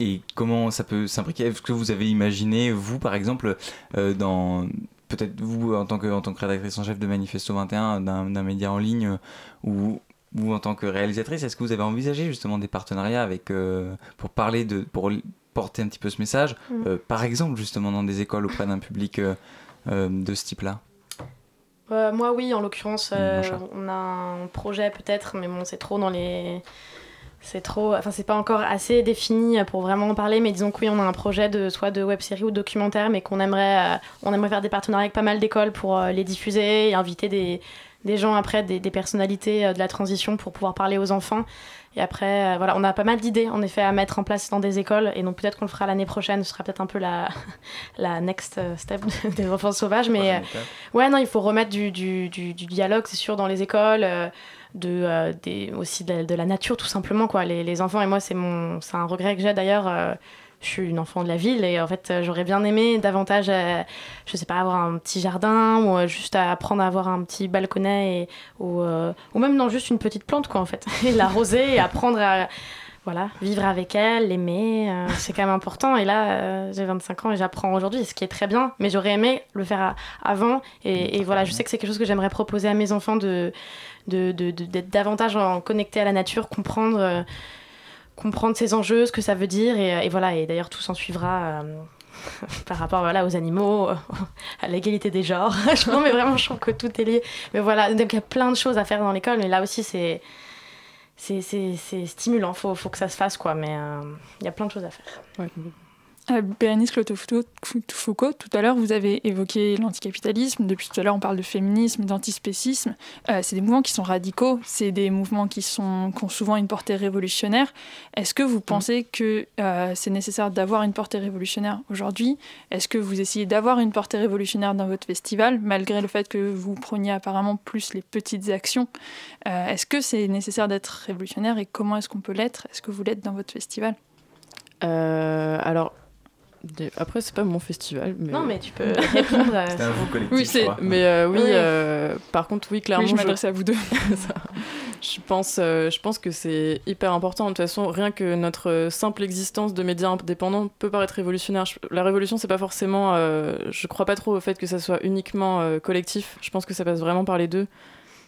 Et comment ça peut s'imbriquer? Est-ce que vous avez imaginé, vous, par exemple, euh, dans peut-être vous en tant que en tant que rédactrice en chef de Manifesto 21, d'un média en ligne, euh, ou ou en tant que réalisatrice, est-ce que vous avez envisagé justement des partenariats avec euh, pour parler de pour porter un petit peu ce message, euh, par exemple justement dans des écoles auprès d'un public euh, euh, de ce type-là Euh, moi, oui, en l'occurrence, euh, on a un projet peut-être, mais bon, c'est trop dans les. C'est trop. Enfin, c'est pas encore assez défini pour vraiment en parler, mais disons que oui, on a un projet de soit de web série ou de documentaire, mais qu'on aimerait, euh, on aimerait faire des partenariats avec pas mal d'écoles pour euh, les diffuser et inviter des, des gens après, des, des personnalités euh, de la transition pour pouvoir parler aux enfants. Et après, euh, voilà, on a pas mal d'idées en effet à mettre en place dans des écoles, et donc peut-être qu'on le fera l'année prochaine, ce sera peut-être un peu la, la next euh, step des enfants sauvages, mais. euh, Ouais, non, il faut remettre du, du, du, du dialogue, c'est sûr, dans les écoles, de, euh, des, aussi de la, de la nature, tout simplement. Quoi. Les, les enfants, et moi, c'est mon, c'est un regret que j'ai d'ailleurs. euh, je suis une enfant de la ville et en fait, euh, j'aurais bien aimé davantage, euh, je sais pas, avoir un petit jardin ou euh, juste à apprendre à avoir un petit balconnet et, ou, euh, ou même non, juste une petite plante, quoi, en fait. et l'arroser et apprendre à voilà, vivre avec elle, l'aimer, euh, c'est quand même important. Et là, euh, j'ai 25 ans et j'apprends aujourd'hui, ce qui est très bien. Mais j'aurais aimé le faire avant. Et, et voilà, je sais que c'est quelque chose que j'aimerais proposer à mes enfants de de- de- de- d'être davantage en connecté à la nature, comprendre, euh, comprendre ses enjeux, ce que ça veut dire. Et, et voilà, et d'ailleurs, tout s'en suivra. euh, par rapport voilà, aux animaux, à l'égalité des genres. non, mais vraiment, je trouve que tout est lié. Mais voilà, donc il y a plein de choses à faire dans l'école, mais là aussi, c'est c'est stimulant, faut, faut que ça se fasse, quoi. Mais euh, il y a plein de choses à faire. Euh, Bérénice Cloto-Foucault, tout à l'heure, vous avez évoqué l'anticapitalisme. Depuis tout à l'heure, on parle de féminisme, d'antispécisme. Euh, c'est des mouvements qui sont radicaux, c'est des mouvements qui, sont, qui ont souvent une portée révolutionnaire. Est-ce que vous pensez que euh, c'est nécessaire d'avoir une portée révolutionnaire aujourd'hui? Est-ce que vous essayez d'avoir une portée révolutionnaire dans votre festival, malgré le fait que vous preniez apparemment plus les petites actions? Euh, Est-ce que c'est nécessaire d'être révolutionnaire et comment est-ce qu'on peut l'être? Est-ce que vous l'êtes dans votre festival? Euh, alors, des- après, c'est pas mon festival. Mais... Non, mais tu peux répondre. euh, C'est un vous collectif, Oui, je c'est. Mais euh, oui, Oui. euh, par contre, oui, clairement. Oui, je m'adressais à vous deux. Ça. je, pense, euh, je pense que c'est hyper important. De toute façon, rien que notre simple existence de médias indépendants peut paraître révolutionnaire. Je- La révolution, c'est pas forcément. euh, je crois pas trop au fait que ça soit uniquement euh, collectif. Je pense que ça passe vraiment par les deux.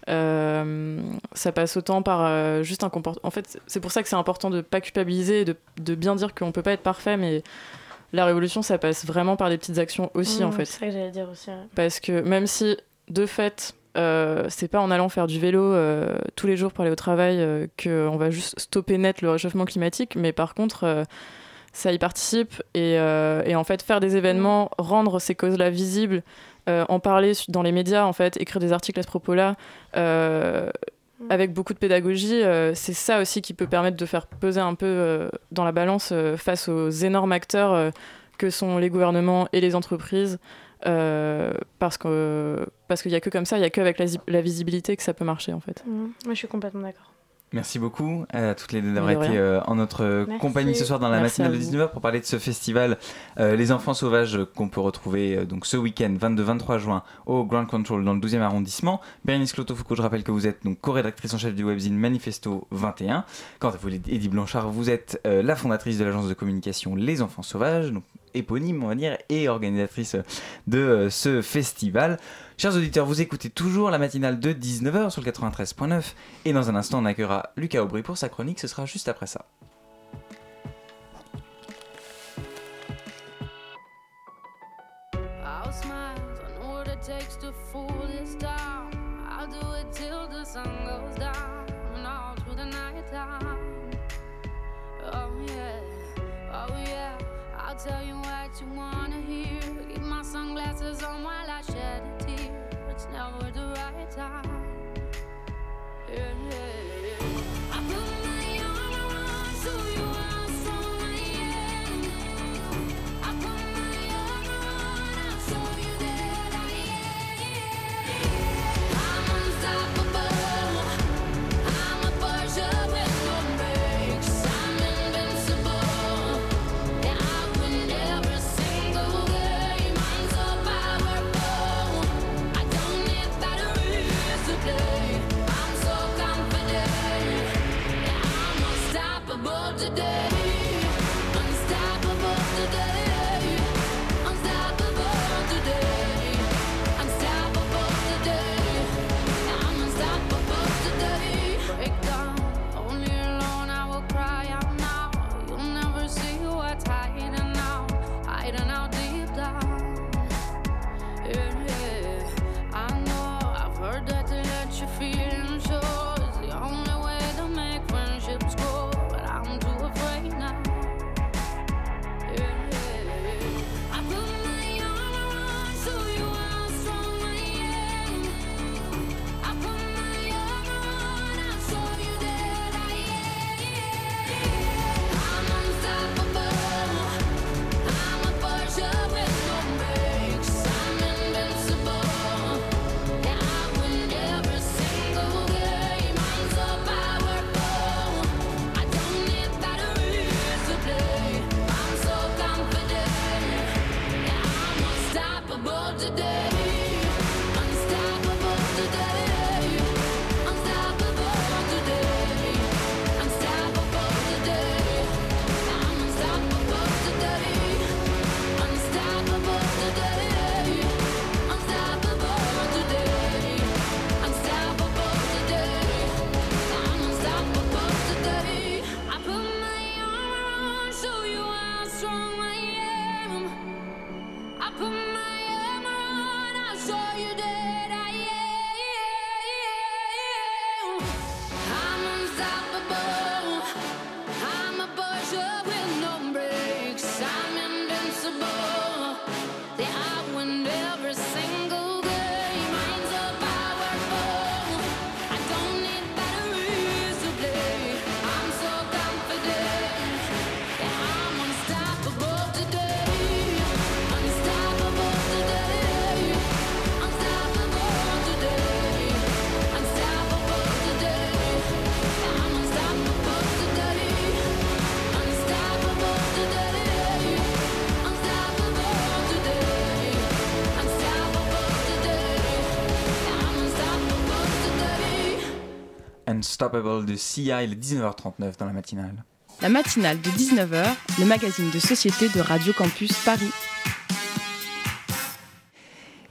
Euh, ça passe autant par euh, juste un comportement. En fait, c'est pour ça que c'est important de pas culpabiliser, et de, de bien dire qu'on peut pas être parfait, mais la révolution, ça passe vraiment par des petites actions aussi, en mmh, fait. C'est ça que j'allais dire aussi. ouais. Parce que même si, de fait, euh, c'est pas en allant faire du vélo euh, tous les jours pour aller au travail euh, qu'on va juste stopper net le réchauffement climatique, mais par contre, euh, ça y participe. Et, et en fait, faire des événements, rendre ces causes-là visibles, en parler dans les médias, en fait, écrire des articles à ce propos-là, avec beaucoup de pédagogie, euh, c'est ça aussi qui peut permettre de faire peser un peu euh, dans la balance euh, face aux énormes acteurs que sont les gouvernements et les entreprises. parce que parce qu'il y a que comme ça, il y a qu'avec la, zi- la visibilité que ça peut marcher en fait. Mmh. Moi, je suis complètement d'accord. Merci beaucoup à toutes les deux d'avoir été euh, en notre Merci. compagnie ce soir dans la matinale de à vous. 19h pour parler de ce festival euh, Les Enfants Sauvages euh, qu'on peut retrouver euh, donc ce week-end 22-23 juin au Ground Control dans le 12e arrondissement. Bérénice Cloto-Foucault, je rappelle que vous êtes donc co-rédactrice en chef du webzine Manifesto 21. Quant à vous, Eddie Blanchard, vous êtes la fondatrice de l'agence de communication Les Enfants Sauvages, donc éponyme on va dire, et organisatrice de ce festival. Chers auditeurs, vous écoutez toujours la matinale de 19h sur le 93.9 et dans un instant on accueillera Lucas Aubry pour sa chronique, ce sera juste après ça. Sunglasses on while I shed a tear. It's never the right time. Yeah, yeah, yeah. Unstoppable de CI, il est 19h39 dans la matinale. La matinale de 19h, le magazine de société de Radio Campus Paris.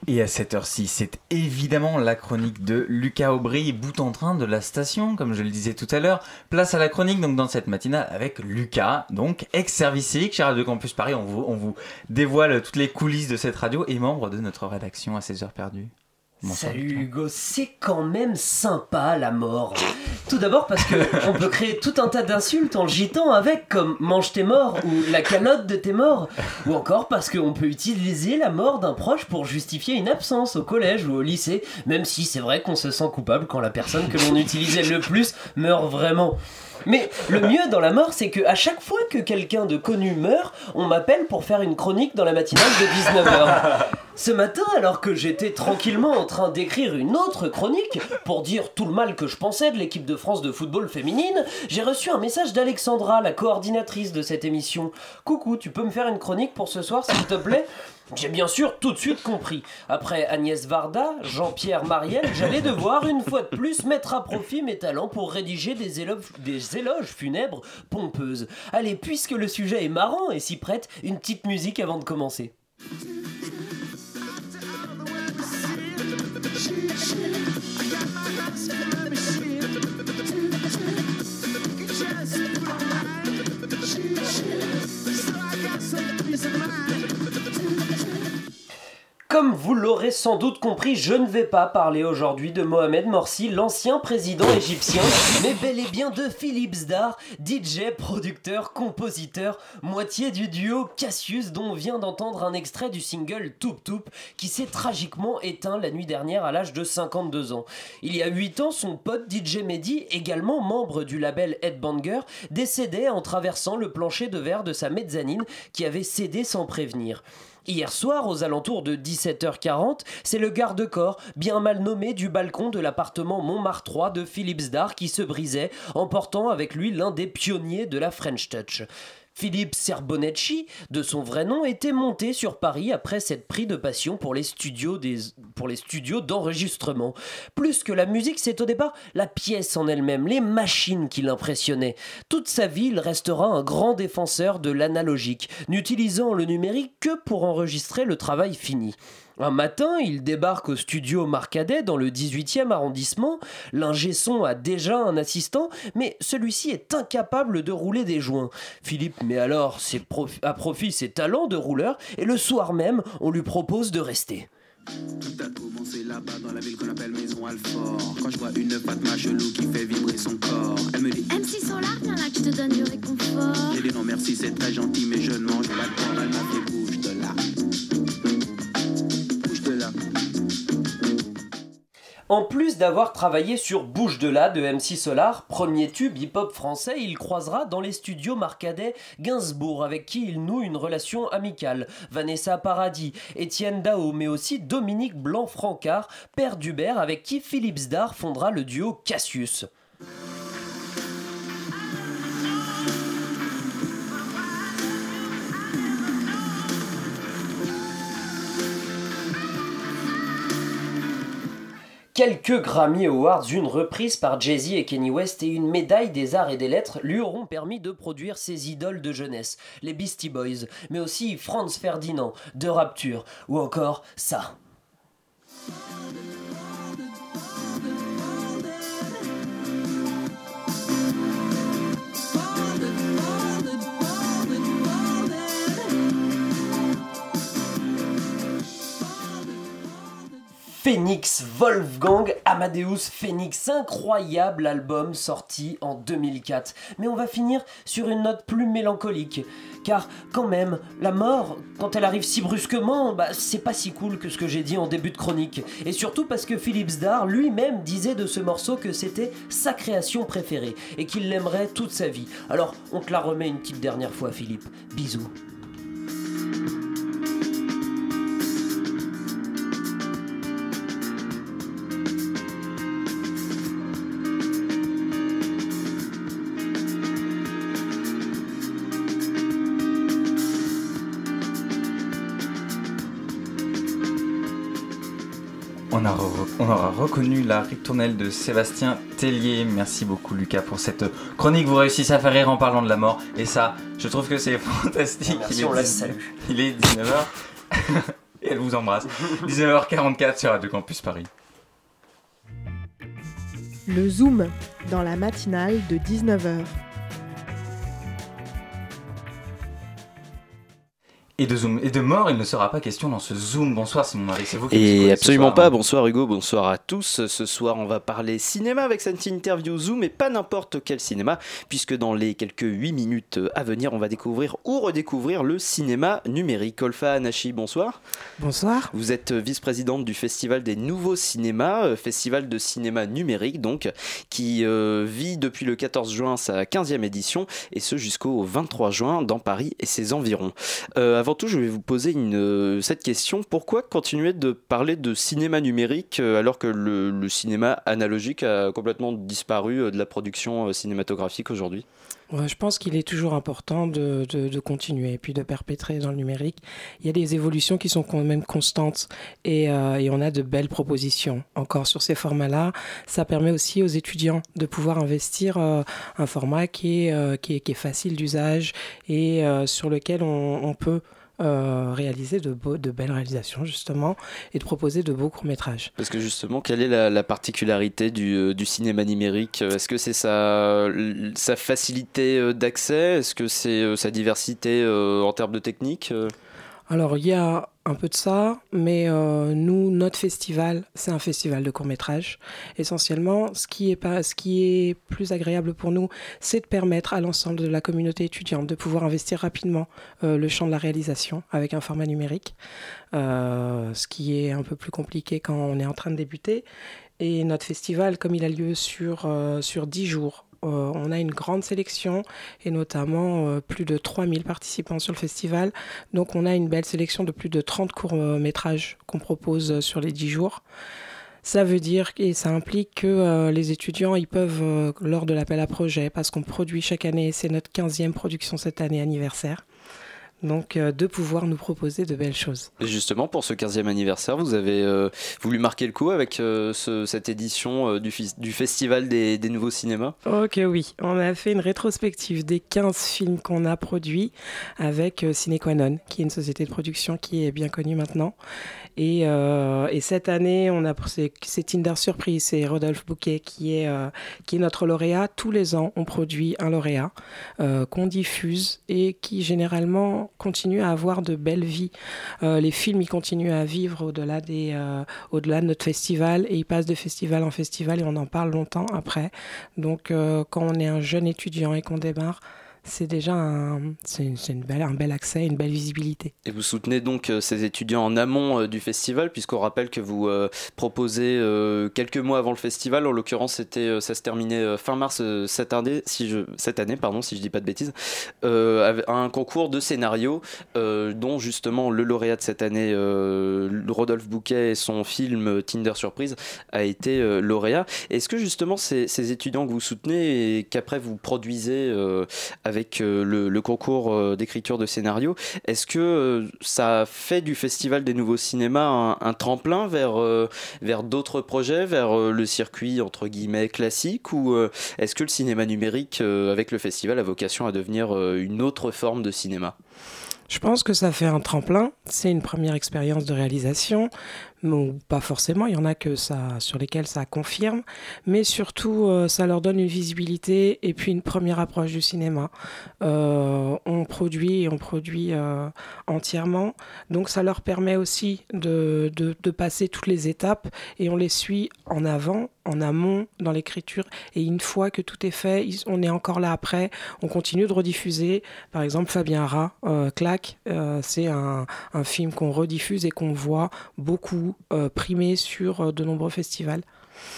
Et à cette heure-ci, c'est évidemment la chronique de Lucas Aubry, bout en train de la station, comme je le disais tout à l'heure. Place à la chronique donc dans cette matinale avec Lucas, donc ex-service civique chez Radio Campus Paris. On vous, on vous dévoile toutes les coulisses de cette radio et membre de notre rédaction à 16 heures perdues. Bonsoir, Salut Hugo, c'est quand même sympa la mort. Tout d'abord parce que on peut créer tout un tas d'insultes en le gitant avec comme mange tes morts ou la calotte de tes morts. Ou encore parce qu'on peut utiliser la mort d'un proche pour justifier une absence au collège ou au lycée, même si c'est vrai qu'on se sent coupable quand la personne que l'on utilisait le plus meurt vraiment. Mais le mieux dans la mort, c'est que à chaque fois que quelqu'un de connu meurt, on m'appelle pour faire une chronique dans la matinale de 19h. Ce matin, alors que j'étais tranquillement en train d'écrire une autre chronique pour dire tout le mal que je pensais de l'équipe de France de football féminine, j'ai reçu un message d'Alexandra, la coordinatrice de cette émission. Coucou, tu peux me faire une chronique pour ce soir, s'il te plaît? J'ai bien sûr tout de suite compris. Après Agnès Varda, Jean-Pierre Mariel, j'allais devoir une fois de plus mettre à profit mes talents pour rédiger des éloges, des éloges funèbres pompeuses. Allez, puisque le sujet est marrant et s'y prête, une petite musique avant de commencer. Comme vous l'aurez sans doute compris, je ne vais pas parler aujourd'hui de Mohamed Morsi, l'ancien président égyptien, mais bel et bien de Philippe Zdar, DJ, producteur, compositeur, moitié du duo Cassius dont on vient d'entendre un extrait du single Toup Toup qui s'est tragiquement éteint la nuit dernière à l'âge de 52 ans. Il y a 8 ans, son pote DJ Mehdi, également membre du label Headbanger, décédait en traversant le plancher de verre de sa mezzanine qui avait cédé sans prévenir. Hier soir, aux alentours de 17h40, c'est le garde-corps, bien mal nommé du balcon de l'appartement Montmartre 3 de Philippe Zdar qui se brisait, emportant avec lui l'un des pionniers de la French Touch. Philippe Serbonecci, de son vrai nom, était monté sur Paris après s'être pris de passion pour les studios, pour les studios d'enregistrement. Plus que la musique, c'est au départ la pièce en elle-même, les machines qui l'impressionnaient. Toute sa vie, il restera un grand défenseur de l'analogique, n'utilisant le numérique que pour enregistrer le travail fini. Un matin, il débarque au studio Marcadet dans le 18e arrondissement. L'ingé son a déjà un assistant, mais celui-ci est incapable de rouler des joints. Philippe met alors ses prof- à profit ses talents de rouleur et le soir même, on lui propose de rester. Tout a commencé là-bas dans la ville qu'on appelle Maison Alfort. Quand je vois une Fatma chelou qui fait vibrer son corps, elle me dit MC Solar, viens là que je te donne du réconfort. J'ai dit non merci, c'est très gentil, mais je ne mange pas de porc. Elle m'a fait bouge de là. En plus d'avoir travaillé sur Bouge de là de MC Solar, premier tube hip-hop français, il croisera dans les studios Marcadet Gainsbourg, avec qui il noue une relation amicale, Vanessa Paradis, Étienne Dao, mais aussi Dominique Blanc-Francard, père d'Hubert, avec qui Philippe Zdar fondera le duo Cassius. Quelques Grammy Awards, une reprise par Jay-Z et Kenny West et une médaille des arts et des lettres lui auront permis de produire ses idoles de jeunesse, les Beastie Boys, mais aussi Franz Ferdinand, De Rapture, ou encore ça. Phoenix Wolfgang Amadeus Phoenix, incroyable album sorti en 2004. Mais on va finir sur une note plus mélancolique, car quand même, la mort, quand elle arrive si brusquement, bah, c'est pas si cool que ce que j'ai dit en début de chronique. Et surtout parce que Philippe Zdar lui-même disait de ce morceau que c'était sa création préférée et qu'il l'aimerait toute sa vie. Alors, on te la remet une petite dernière fois, Philippe. Bisous. On aura reconnu la ritournelle de Sébastien Tellier. Merci beaucoup Lucas pour cette chronique. Vous réussissez à faire rire en parlant de la mort. Et ça, je trouve que c'est fantastique. Merci, Il est on la 19 salue. Il est 19h. Et elle vous embrasse. 19h44 sur Radio Campus Paris. Le Zoom, dans la matinale de 19h. Et de Zoom et de mort, il ne sera pas question dans ce Zoom. Bonsoir Simon Marie, c'est vous qui Et absolument soir, pas. hein. Bonsoir Hugo, bonsoir à tous. Ce soir, on va parler cinéma avec cette interview Zoom, et pas n'importe quel cinéma, puisque dans les quelques 8 minutes à venir, on va découvrir ou redécouvrir le cinéma numérique. Olfa Anachi, bonsoir. Bonsoir. Vous êtes vice-présidente du Festival des Nouveaux Cinémas, euh, festival de cinéma numérique donc, qui euh, vit depuis le 14 juin sa 15e édition, et ce jusqu'au 23 juin dans Paris et ses environs. Euh, avant tout, je vais vous poser euh, cette question. Pourquoi continuer de parler de cinéma numérique euh, alors que le, cinéma analogique a complètement disparu euh, de la production cinématographique aujourd'hui? Je pense qu'il est toujours important de, continuer et puis de perpétrer dans le numérique. Il y a des évolutions qui sont quand même constantes et, on a de belles propositions encore sur ces formats-là. Ça permet aussi aux étudiants de pouvoir investir un format qui est, facile d'usage et sur lequel on peut euh, réaliser de, beaux, de belles réalisations justement et de proposer de beaux courts-métrages. Parce que justement, quelle est la, la particularité du, euh, du cinéma numérique? Est-ce que c'est sa, sa facilité euh, d'accès? Est-ce que c'est sa diversité en termes de technique Alors, il y a un peu de ça, mais euh, nous, notre festival, c'est un festival de court-métrage. Essentiellement, ce qui, est pas, ce qui est plus agréable pour nous, c'est de permettre à l'ensemble de la communauté étudiante de pouvoir investir rapidement euh, le champ de la réalisation avec un format numérique, euh, ce qui est un peu plus compliqué quand on est en train de débuter. Et notre festival, comme il a lieu sur, sur 10 jours, on a une grande sélection et notamment euh, plus de 3000 participants sur le festival. Donc on a une belle sélection de plus de 30 courts-métrages qu'on propose sur les 10 jours. Ça veut dire et ça implique que euh, les étudiants ils peuvent, lors de l'appel à projet, parce qu'on produit chaque année, c'est notre 15e production cette année anniversaire, donc euh, de pouvoir nous proposer de belles choses. Et justement, pour ce 15e anniversaire, vous avez euh, voulu marquer le coup avec euh, cette édition du, du, Festival des, des, Nouveaux Cinémas? Ok, oui. On a fait une rétrospective des 15 films qu'on a produits avec Cinequanon, qui est une société de production qui est bien connue maintenant. Et, et cette année, on a c'est Tinder Surprise, c'est Rodolphe Bouquet qui est, qui est notre lauréat. Tous les ans, on produit un lauréat qu'on diffuse et qui généralement continue à avoir de belles vies. Euh, les films, ils continuent à vivre au-delà euh, au-delà de notre festival et ils passent de festival en festival et on en parle longtemps après. Donc, euh, quand on est un jeune étudiant et qu'on démarre, c'est déjà un, c'est une, belle, un bel accès, une belle visibilité. Et vous soutenez donc euh, ces étudiants en amont euh, du festival, puisqu'on rappelle que vous euh, proposez quelques mois avant le festival, en l'occurrence c'était, ça se terminait fin mars cette année, si je, cette année pardon, si je dis pas de bêtises, un concours de scénario dont justement le lauréat de cette année, Rodolphe Bouquet et son film Tinder Surprise a été lauréat. Est-ce que justement ces, ces, étudiants que vous soutenez et qu'après vous produisez avec euh, le, concours euh, d'écriture de scénario. Est-ce que euh, ça fait du Festival des Nouveaux Cinémas un, tremplin vers, vers d'autres projets, vers le circuit entre guillemets classique ou est-ce que le cinéma numérique avec le festival a vocation à devenir une autre forme de cinéma? Je pense que ça fait un tremplin. C'est une première expérience de réalisation ou pas forcément, il y en a que ça, sur lesquels ça confirme, mais surtout euh, ça leur donne une visibilité et puis une première approche du cinéma. Euh, on produit et on produit euh, entièrement, donc ça leur permet aussi de, passer toutes les étapes et on les suit en avant, en amont, dans l'écriture, et une fois que tout est fait, on est encore là après, on continue de rediffuser. Par exemple, Fabien Rat, Clac, c'est un, un film qu'on rediffuse et qu'on voit beaucoup euh, primé sur euh, de nombreux festivals.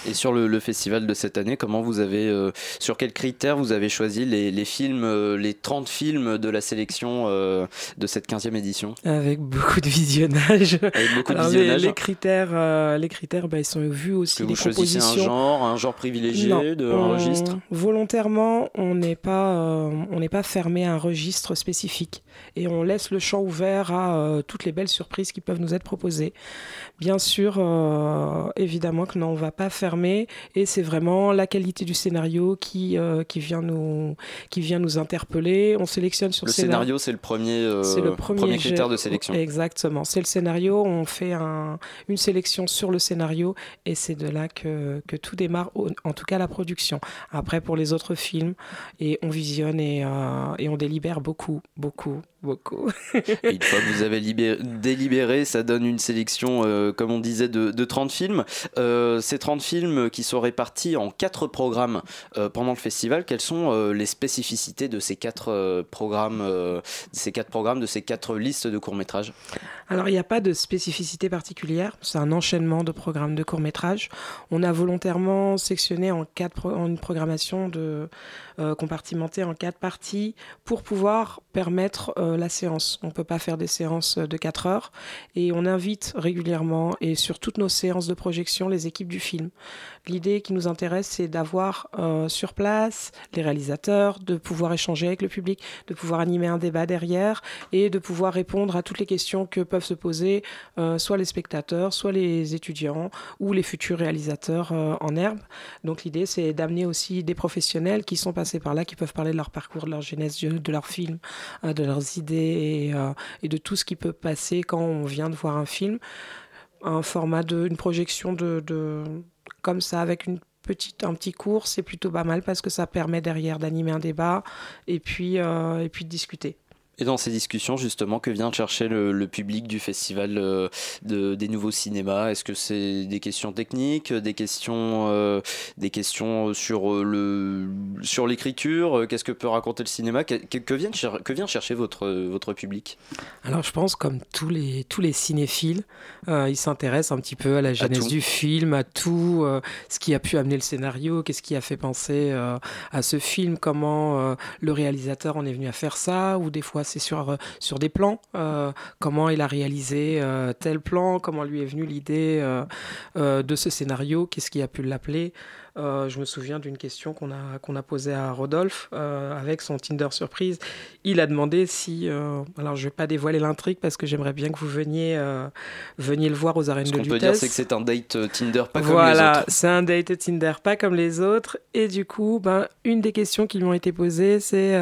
Et sur le, festival de cette année, comment vous avez, euh, sur quels critères vous avez choisi les, films, euh, les 30 films de la sélection euh, de cette 15e édition? Avec beaucoup de visionnage. Avec beaucoup de visionnage. Les, critères, les critères bah, ils sont vus aussi. Que vous choisissez un genre, un genre privilégié de un registre? Volontairement, on n'est pas, on n'est pas fermé à un registre spécifique. Et on laisse le champ ouvert à toutes les belles surprises qui peuvent nous être proposées. Bien sûr, évidemment que non, on ne va pas fermé et c'est vraiment la qualité du scénario qui, euh, qui, vient, nous, qui vient nous interpeller. On sélectionne sur le scénario. c'est le premier, euh, le premier, critère de sélection. Exactement, c'est le scénario. On fait un, une sélection sur le scénario et c'est de là que, que tout démarre, en tout cas la production. Après, pour les autres films, et on visionne et, euh, et on délibère beaucoup, beaucoup, beaucoup. une fois que vous avez délibéré, ça donne une sélection, comme on disait, de, de 30 films. ces 30 films qui sont répartis en quatre programmes euh, pendant le festival. Quelles sont euh, les spécificités de ces quatre euh, programmes, ces quatre programmes, de ces quatre listes de courts métrages Alors il n'y a pas de spécificité particulière. C'est un enchaînement de programmes de courts métrages. On a volontairement sectionné en quatre en une programmation de compartimentée en quatre parties pour pouvoir permettre la séance. On ne peut pas faire des séances de 4 heures et on invite régulièrement et sur toutes nos séances de projection les équipes du film L'idée qui nous intéresse, c'est d'avoir euh, sur place les réalisateurs, de pouvoir échanger avec le public, de pouvoir animer un débat derrière et de pouvoir répondre à toutes les questions que peuvent se poser euh, soit les spectateurs, soit les étudiants ou les futurs réalisateurs euh, en herbe. Donc l'idée, c'est d'amener aussi des professionnels qui sont passés par là, qui peuvent parler de leur parcours, de leur genèse, de leur film, de leurs idées et, et de tout ce qui peut passer quand on vient de voir un film un format de une projection de, de, comme ça avec une petite, un petit cours, c'est plutôt pas mal parce que ça permet derrière d'animer un débat et puis, euh, et puis de discuter. Et dans ces discussions, justement, que vient chercher le, le public du festival euh, de, des nouveaux cinémas? Est-ce que c'est des questions techniques, des questions, euh, des questions sur, euh, le, sur l'écriture? Qu'est-ce que peut raconter le cinéma? Que, vient, que vient chercher votre, votre public? Alors je pense comme tous les, tous les cinéphiles, euh, ils s'intéressent un petit peu à la genèse du film, à tout, ce qui a pu amener le scénario, qu'est-ce qui a fait penser à ce film, comment le réalisateur en est venu à faire ça, ou des fois c'est sur, euh, sur des plans, euh, comment il a réalisé euh, tel plan, comment lui est venue l'idée de ce scénario, qu'est-ce qui a pu l'appeler. Euh, je me souviens d'une question qu'on a, qu'on a posée à Rodolphe euh, avec son Tinder surprise. Il a demandé si. euh, alors, je ne vais pas dévoiler l'intrigue parce que j'aimerais bien que vous veniez, veniez le voir aux arènes Ce de qu'on peut dire, c'est que c'est un date Tinder pas comme les voilà, autres. c'est un date Tinder pas comme les autres. Et du coup, ben, une des questions qui lui ont été posées, c'est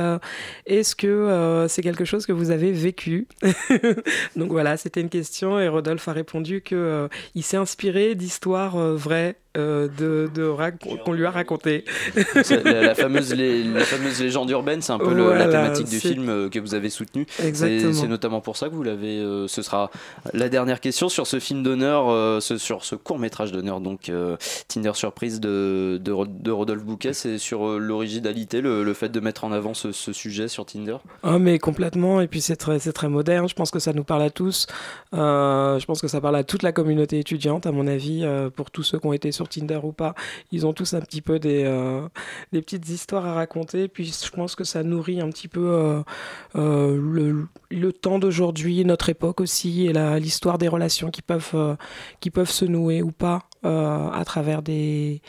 est-ce que c'est quelque chose que vous avez vécu Donc voilà, c'était une question et Rodolphe a répondu euh, il s'est inspiré d'histoires vraies euh, de, de qu'on lui a racontées. C'est La, la fameuse, la fameuse légende urbaine, c'est un peu le- la thématique du film euh, que vous avez soutenu. C'est- notamment pour ça que vous l'avez. euh, ce sera la dernière question sur ce film d'honneur, euh, sur ce court métrage d'honneur, donc Tinder Surprise de, de, Ro- de Rodolphe Bouquet. C'est sur l'originalité, le, le fait de mettre en avant ce, ce sujet sur Tinder. Ah mais complètement, et puis c'est très, très moderne, je pense que ça nous parle à tous, je pense que ça parle à toute la communauté étudiante à mon avis, pour tous ceux qui ont été sur Tinder ou pas, ils ont tous un petit peu des, euh, des petites histoires à raconter, puis je pense que ça nourrit un petit peu euh, euh, le, le temps d'aujourd'hui, notre époque aussi, et l'histoire des relations qui peuvent, qui peuvent se nouer ou pas à travers des,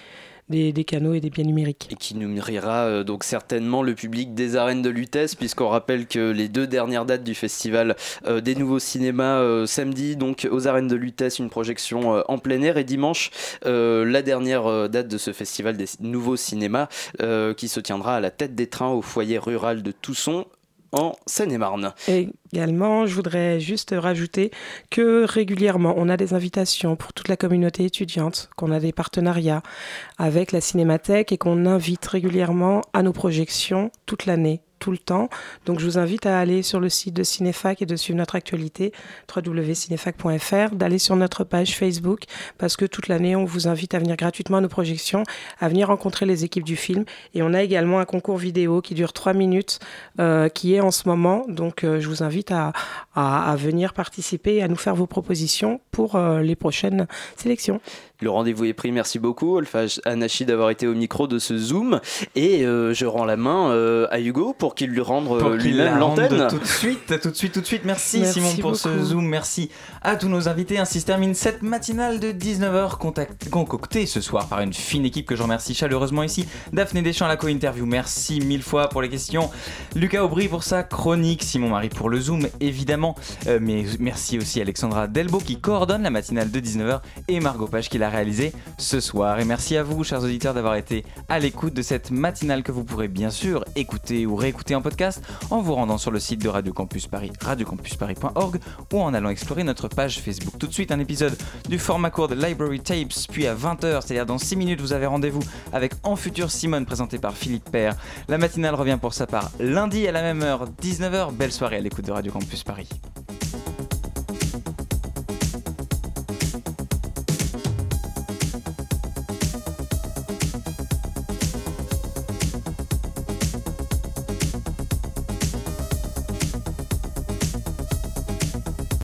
des, canaux et des biens numériques. Et qui nourrira euh, donc certainement le public des arènes de Lutèce, puisqu'on rappelle que les deux dernières dates du festival euh, des nouveaux cinémas, euh, samedi donc aux arènes de Lutèce, une projection en plein air, et dimanche la dernière date de ce festival des nouveaux cinémas qui se tiendra à la tête des trains au foyer rural de Tousson en Seine-et-Marne. Également, je voudrais juste rajouter que régulièrement, on a des invitations pour toute la communauté étudiante, qu'on a des partenariats avec la Cinémathèque et qu'on invite régulièrement à nos projections toute l'année, tout le temps. Donc je vous invite à aller sur le site de Cinéfac et de suivre notre actualité, www.cinéfac.fr, d'aller sur notre page Facebook, parce que toute l'année, on vous invite à venir gratuitement à nos projections, à venir rencontrer les équipes du film. Et on a également un concours vidéo qui dure 3 minutes, euh, qui est en ce moment. Donc euh, je vous invite à, venir participer et à nous faire vos propositions pour euh, les prochaines sélections. Le rendez-vous est pris, merci beaucoup Olfage Anachi d'avoir été au micro de ce Zoom et je rends la main à Hugo pour qu'il lui rende euh, Pour qu'il lui-même la rende l'antenne. Tout de suite, tout de suite, tout de suite. Merci, Merci Simon pour ce zoom. Merci à tous nos invités. Ainsi se termine cette matinale de 19h concoctée ce soir par une fine équipe que je remercie chaleureusement ici. Daphné Deschamps à la co-interview. Merci mille fois pour les questions. Lucas Aubry pour sa chronique. Simon Marie pour le zoom, évidemment. Euh, mais merci aussi Alexandra Delbo qui coordonne la matinale de 19h et Margot Page qui l'a réalisée ce soir. Et merci à vous, chers auditeurs, d'avoir été à l'écoute de cette matinale que vous pourrez bien sûr écouter ou réécouter en podcast en vous rendant sur le site de Radio Campus Paris, radiocampusparis.org ou en allant explorer notre page Facebook. Tout de suite, un épisode du format court de Library Tapes, puis à 20h, c'est-à-dire dans 6 minutes, vous avez rendez-vous avec En Futur Simone, présenté par Philippe Père. La matinale revient pour sa part lundi à la même heure, 19h. Belle soirée à l'écoute de Radio Campus Paris.